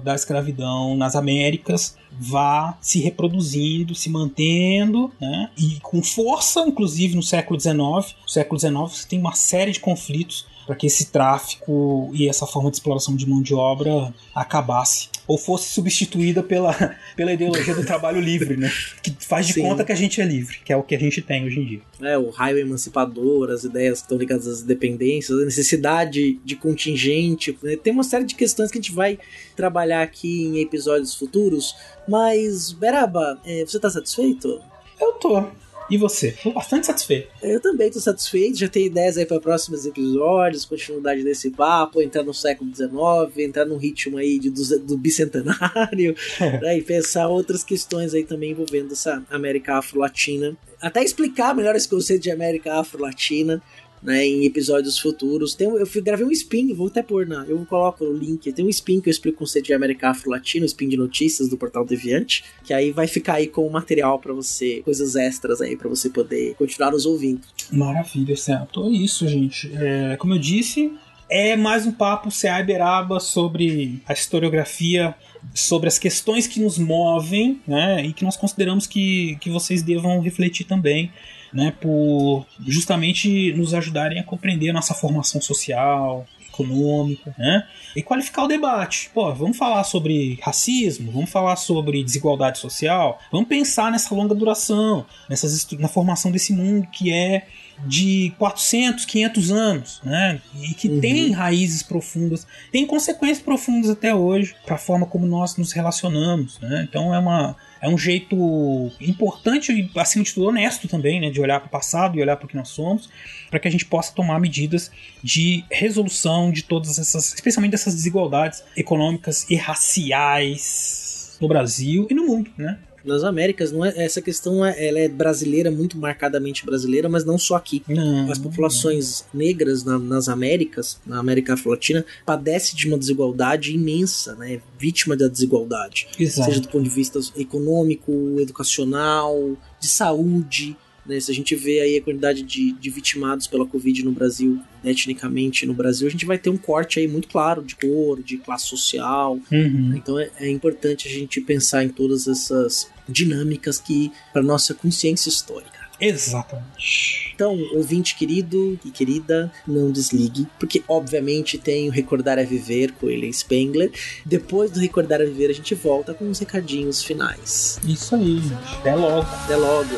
B: da escravidão nas Américas vá se reproduzindo, se mantendo, né? e com força, inclusive no século XIX. No século XIX você tem uma série de conflitos para que esse tráfico e essa forma de exploração de mão de obra acabasse ou fosse substituída pela, pela ideologia do trabalho livre, né? Que faz de
A: Sim.
B: conta que a gente é livre, que é o que a gente tem hoje em dia.
A: É, o raio emancipador, as ideias que estão ligadas às dependências, a necessidade de contingente. né? Tem uma série de questões que a gente vai trabalhar aqui em episódios futuros. Mas, Beraba, é, você tá satisfeito?
B: Eu tô. E você? Tô bastante satisfeito.
A: Eu também tô satisfeito, já tenho ideias aí para próximos episódios, continuidade desse papo, entrar no século XIX, entrar num ritmo aí de, do, do bicentenário, né, e pensar outras questões aí também envolvendo essa América Afro-Latina. Até explicar melhor esse conceito de América Afro-Latina. Né, em episódios futuros. Tem, eu gravei um spin, vou até pôr na. Eu coloco o link. Tem um spin que eu explico o conceito de América Afro-Latina, um spin de notícias do Portal Deviante. Que aí vai ficar aí com material para você, coisas extras aí para você poder continuar nos ouvindo.
B: Maravilha, certo. É isso, gente. É, como eu disse, é mais um papo CA Iberaba sobre a historiografia, sobre as questões que nos movem, né? E que nós consideramos que, que vocês devam refletir também. Né, por justamente nos ajudarem a compreender a nossa formação social, econômica, né? E qualificar o debate. Pô, vamos falar sobre racismo, vamos falar sobre desigualdade social, vamos pensar nessa longa duração, nessas na formação desse mundo que é de 400, 500 anos, né? E que tem raízes profundas, tem consequências profundas até hoje para a forma como nós nos relacionamos, né? Então é uma é um jeito importante e acima de tudo honesto também, né, de olhar para o passado e olhar para o que nós somos, para que a gente possa tomar medidas de resolução de todas essas, especialmente dessas desigualdades econômicas e raciais no Brasil e no mundo, né?
A: Nas Américas, não é, essa questão é, ela é brasileira, muito marcadamente brasileira, mas não só aqui.
B: Não,
A: As populações negras na- nas Américas, na América Afro-Latina, padecem de uma desigualdade imensa, né? Vítima da desigualdade.
B: Exato.
A: Seja do ponto de vista econômico, educacional, de saúde. Né? Se a gente vê aí a quantidade de, de vitimados pela Covid no Brasil, etnicamente no Brasil, a gente vai ter um corte aí muito claro de cor, de classe social,
B: Uhum.
A: então é, é importante a gente pensar em todas essas dinâmicas que para nossa consciência histórica.
B: Exatamente.
A: Então, ouvinte querido e querida, não desligue, porque obviamente tem o Recordar é Viver com ele Spengler. Depois do Recordar é Viver, a gente volta com os recadinhos finais.
B: Isso aí, gente. Até logo.
A: Até logo.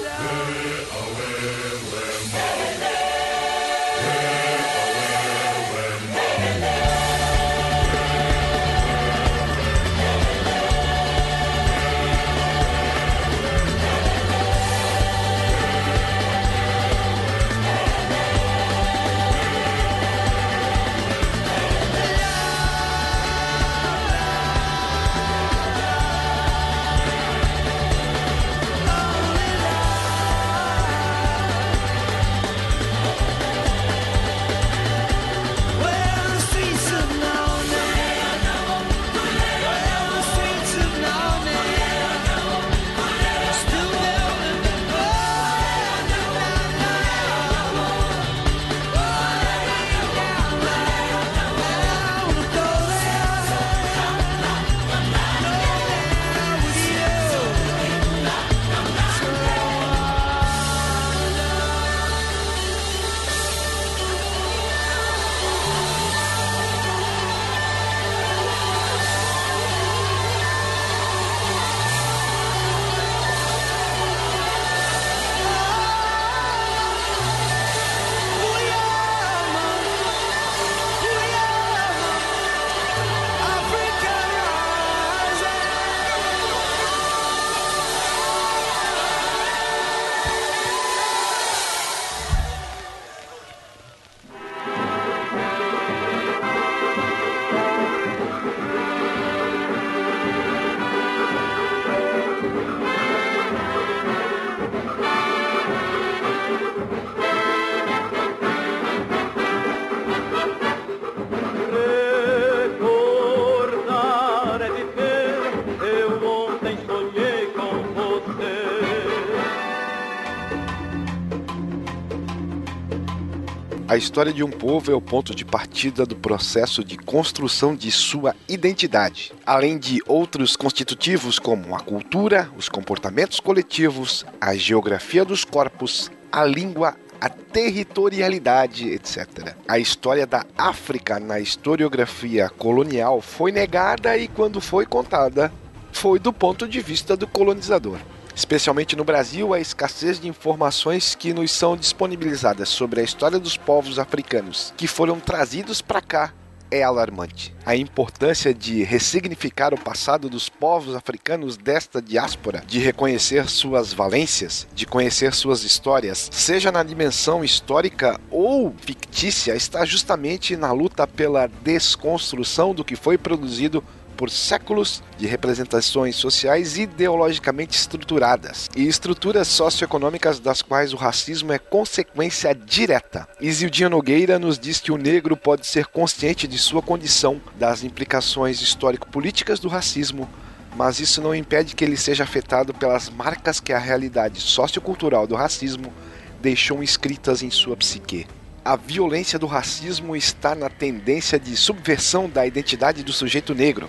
F: A história de um povo é o ponto de partida do processo de construção de sua identidade, além de outros constitutivos como a cultura, os comportamentos coletivos, a geografia dos corpos, a língua, a territorialidade, etc. A história da África na historiografia colonial foi negada e, quando foi contada, foi do ponto de vista do colonizador. Especialmente no Brasil, a escassez de informações que nos são disponibilizadas sobre a história dos povos africanos que foram trazidos para cá é alarmante. A importância de ressignificar o passado dos povos africanos desta diáspora, de reconhecer suas valências, de conhecer suas histórias, seja na dimensão histórica ou fictícia, está justamente na luta pela desconstrução do que foi produzido por séculos de representações sociais ideologicamente estruturadas e estruturas socioeconômicas das quais o racismo é consequência direta. Isildinha Nogueira nos diz que o negro pode ser consciente de sua condição, das implicações histórico-políticas do racismo, mas isso não impede que ele seja afetado pelas marcas que a realidade sociocultural do racismo deixou escritas em sua psique. A violência do racismo está na tendência de subversão da identidade do sujeito negro,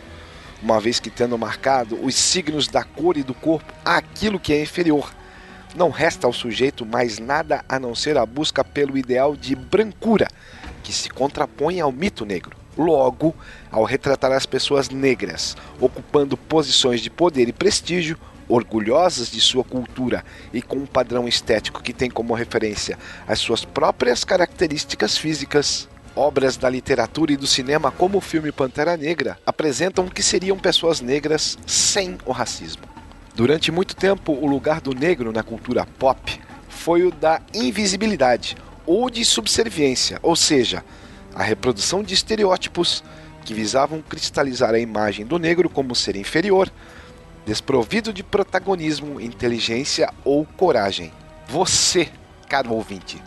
F: uma vez que tendo marcado os signos da cor e do corpo aquilo que é inferior. Não resta ao sujeito mais nada a não ser a busca pelo ideal de brancura, que se contrapõe ao mito negro. Logo, ao retratar as pessoas negras ocupando posições de poder e prestígio, orgulhosas de sua cultura e com um padrão estético que tem como referência as suas próprias características físicas, obras da literatura e do cinema, como o filme Pantera Negra, apresentam que seriam pessoas negras sem o racismo. Durante muito tempo, o lugar do negro na cultura pop foi o da invisibilidade ou de subserviência, ou seja, a reprodução de estereótipos que visavam cristalizar a imagem do negro como ser inferior, desprovido de protagonismo, inteligência ou coragem. Você, caro ouvinte,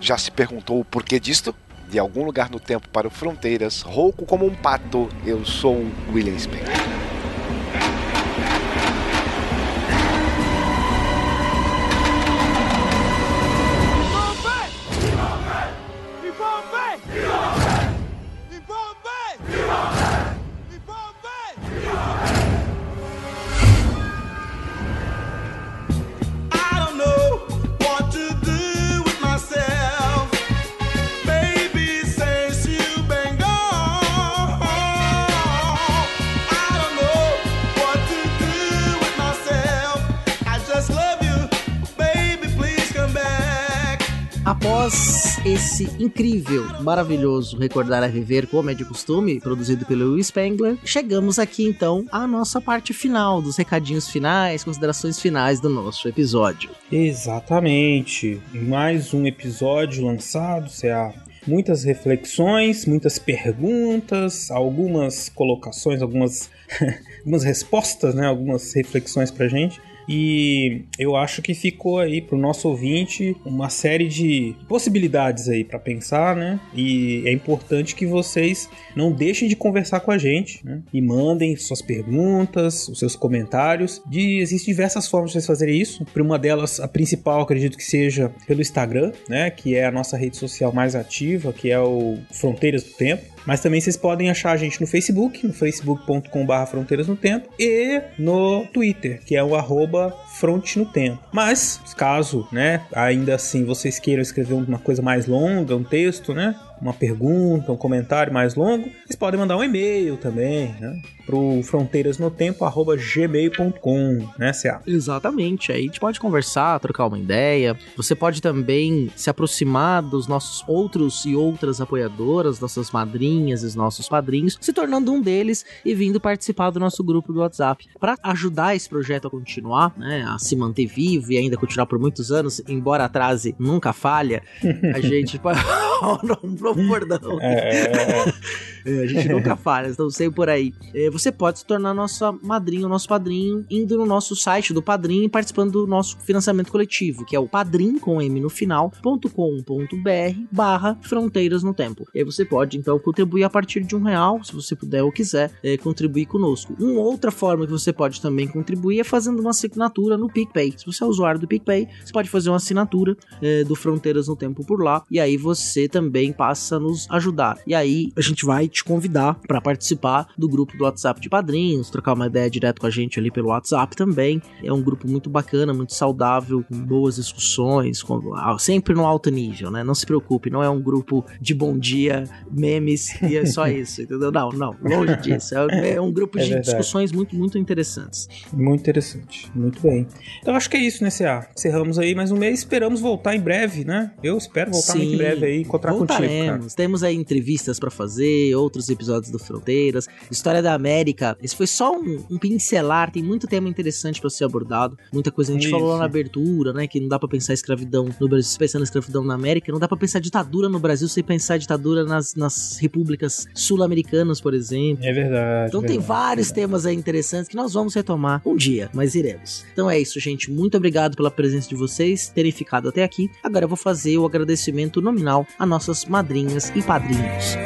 F: já se perguntou o porquê disto? De algum lugar no tempo para o Fronteiras, rouco como um pato, eu sou o William Spengler.
A: Após esse incrível, maravilhoso Recordar a Viver como é de costume, produzido pelo Will Spengler, chegamos aqui então à nossa parte final, dos recadinhos finais, considerações finais do nosso episódio.
B: Exatamente. Mais um episódio lançado, CA. Muitas reflexões, muitas perguntas, algumas colocações, algumas, algumas respostas, né? Algumas reflexões pra gente. E eu acho que ficou aí pro nosso ouvinte uma série de possibilidades aí para pensar, né? E é importante que vocês não deixem de conversar com a gente, né? E mandem suas perguntas, os seus comentários. De, existem diversas formas de vocês fazerem isso. Uma delas, a principal, acredito que seja pelo Instagram, né? Que é a nossa rede social mais ativa, que é o Fronteiras do Tempo. Mas também vocês podem achar a gente no Facebook, no facebook.com.br Fronteiras no Tempo, e no Twitter, que é o arroba Fronte no Tempo. Mas, caso, né, ainda assim vocês queiram escrever uma coisa mais longa, um texto, né, uma pergunta, um comentário mais longo, vocês podem mandar um e-mail também, né, pro fronteirasnotempo@gmail.com, né, CA?
A: Exatamente, aí a gente pode conversar, trocar uma ideia. Você pode também se aproximar dos nossos outros e outras apoiadoras, nossas madrinhas e os nossos padrinhos, se tornando um deles e vindo participar do nosso grupo do WhatsApp. Para ajudar esse projeto a continuar, né, a se manter vivo e ainda continuar por muitos anos, embora atrase nunca falha, a gente pode. um bordão.
B: É, é, é.
A: É, a gente nunca falha, então sei por aí. É, você pode se tornar nossa madrinha, nosso padrinho, indo no nosso site do Padrinho e participando do nosso financiamento coletivo, que é o padrim com M no final.com.br barra fronteiras no tempo. E aí você pode então contribuir a partir de um real, se você puder ou quiser é, contribuir conosco. Uma outra forma que você pode também contribuir é fazendo uma assinatura no PicPay. Se você é usuário do PicPay, você pode fazer uma assinatura é, do Fronteiras no Tempo por lá, e aí você também passa a nos ajudar. E aí a gente vai te convidar para participar do grupo do WhatsApp de padrinhos, trocar uma ideia direto com a gente ali pelo WhatsApp também. É um grupo muito bacana, muito saudável, com boas discussões, com, ah, sempre no alto nível, né? Não se preocupe, não é um grupo de bom dia, memes e é só isso, entendeu? Não, não, longe disso. É, é um grupo
B: É
A: de
B: verdade.
A: discussões muito, muito interessantes.
B: Muito interessante, muito bem. Então acho que é isso, né, CA? Encerramos aí mais um mês, esperamos voltar em breve, né? Eu espero voltar muito em breve aí, encontrar contigo, cara.
A: voltaremos. Temos aí entrevistas pra fazer, outros episódios do Fronteiras, História da América. Esse foi só um, um pincelar, tem muito tema interessante pra ser abordado. Muita coisa a gente
B: Isso.
A: falou lá na abertura, né? Que não dá pra pensar escravidão no Brasil pensar na escravidão na América, não dá pra pensar ditadura no Brasil sem pensar ditadura nas, nas repúblicas sul-americanas, por exemplo.
B: É verdade.
A: Então tem
B: verdade,
A: vários temas aí interessantes que nós vamos retomar um dia, mas iremos. Então é isso, gente. Muito obrigado pela presença de vocês, terem ficado até aqui. Agora eu vou fazer o agradecimento nominal a nossas madrinhas e padrinhos.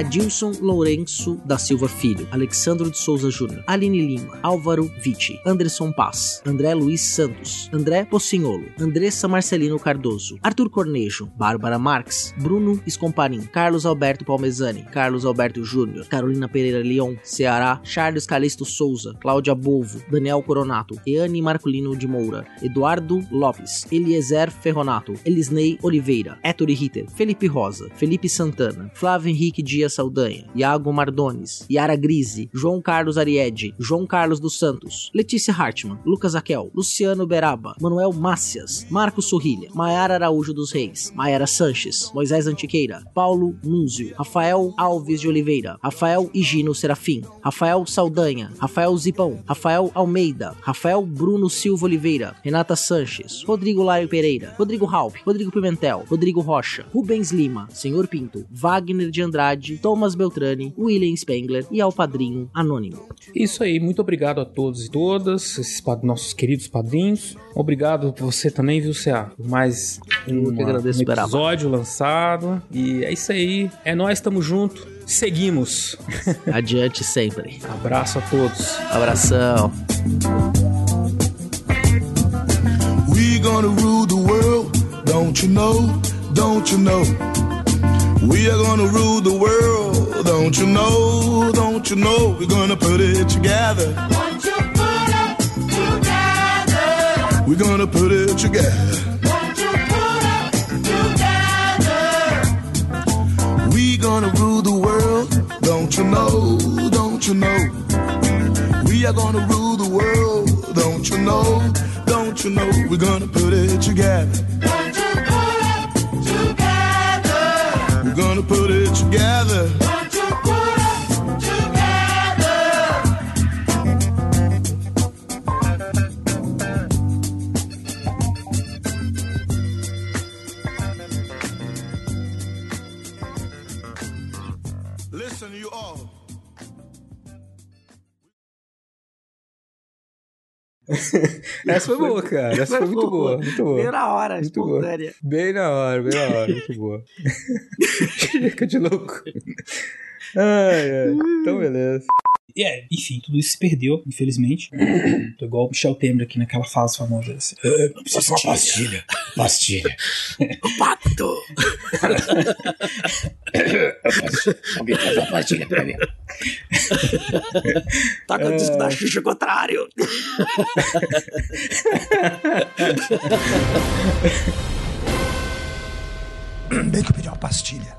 A: Adilson Lourenço da Silva Filho, Alexandro de Souza Júnior, Aline Lima, Álvaro Vitti, Anderson Paz, André Luiz Santos, André Pocinholo, Andressa Marcelino Cardoso, Arthur Cornejo, Bárbara Marques, Bruno Escomparim, Carlos Alberto Palmezani, Carlos Alberto Júnior, Carolina Pereira Leon, Ceará, Charles Calixto Souza, Cláudia Bolvo, Daniel Coronato, Eane Marculino de Moura, Eduardo Lopes, Eliezer Ferronato, Elisnei Oliveira, Ettore Ritter, Felipe Rosa, Felipe Santana, Flávio Henrique Dias Saldanha, Iago Mardones, Yara Grise, João Carlos Ariede, João Carlos dos Santos, Letícia Hartmann, Lucas Aquel, Luciano Beraba, Manuel Mácias, Marcos Sorrilha, Maiara Araújo dos Reis, Maiara Sanches, Moisés Antiqueira, Paulo Núnzio, Rafael Alves de Oliveira, Rafael Higino Serafim, Rafael Saldanha, Rafael Zipão, Rafael Almeida, Rafael Bruno Silva Oliveira, Renata Sanches, Rodrigo Lário Pereira, Rodrigo Halp, Rodrigo Pimentel, Rodrigo Rocha, Rubens Lima, Senhor Pinto, Wagner de Andrade, Thomas Beltrani, William Spengler e ao padrinho Anônimo.
B: Isso aí, muito obrigado a todos e todas, esses nossos queridos padrinhos. Obrigado por você também, viu, CA? Por mais uma-
A: agradeço,
B: um episódio lançado. E é isso aí. É nós, tamo junto. Seguimos.
A: Adiante sempre.
B: Abraço a todos.
A: Abração.
D: We gonna rule the world, don't you know? Don't you know? We are gonna rule the world, don't you know? Don't you know? We're gonna put it together.
C: Won't you put it together?
D: We're gonna put it together.
C: Won't you put it together?
D: We gonna rule the world, don't you know? Don't you know? We are gonna rule the world, don't you know? Don't you know? We're gonna put it together. Gonna put it together.
B: Essa foi boa, cara. Essa foi muito boa. Muito boa.
A: Bem na hora,
B: Muito boa.
A: espontânea.
B: Bem na hora, bem na hora. Muito boa. Chega de louco. Ai, ai. Então, beleza. E é, enfim, tudo isso se perdeu, infelizmente. Tô igual o Michel Temer aqui naquela fase famosa. Assim. "Ah, Preciso de uma pastilha. Pastilha.
A: Pacto!
B: Alguém faz uma pastilha pra mim.
A: Toca o disco da Xuxa ao contrário.
D: Bem que eu pedi uma pastilha.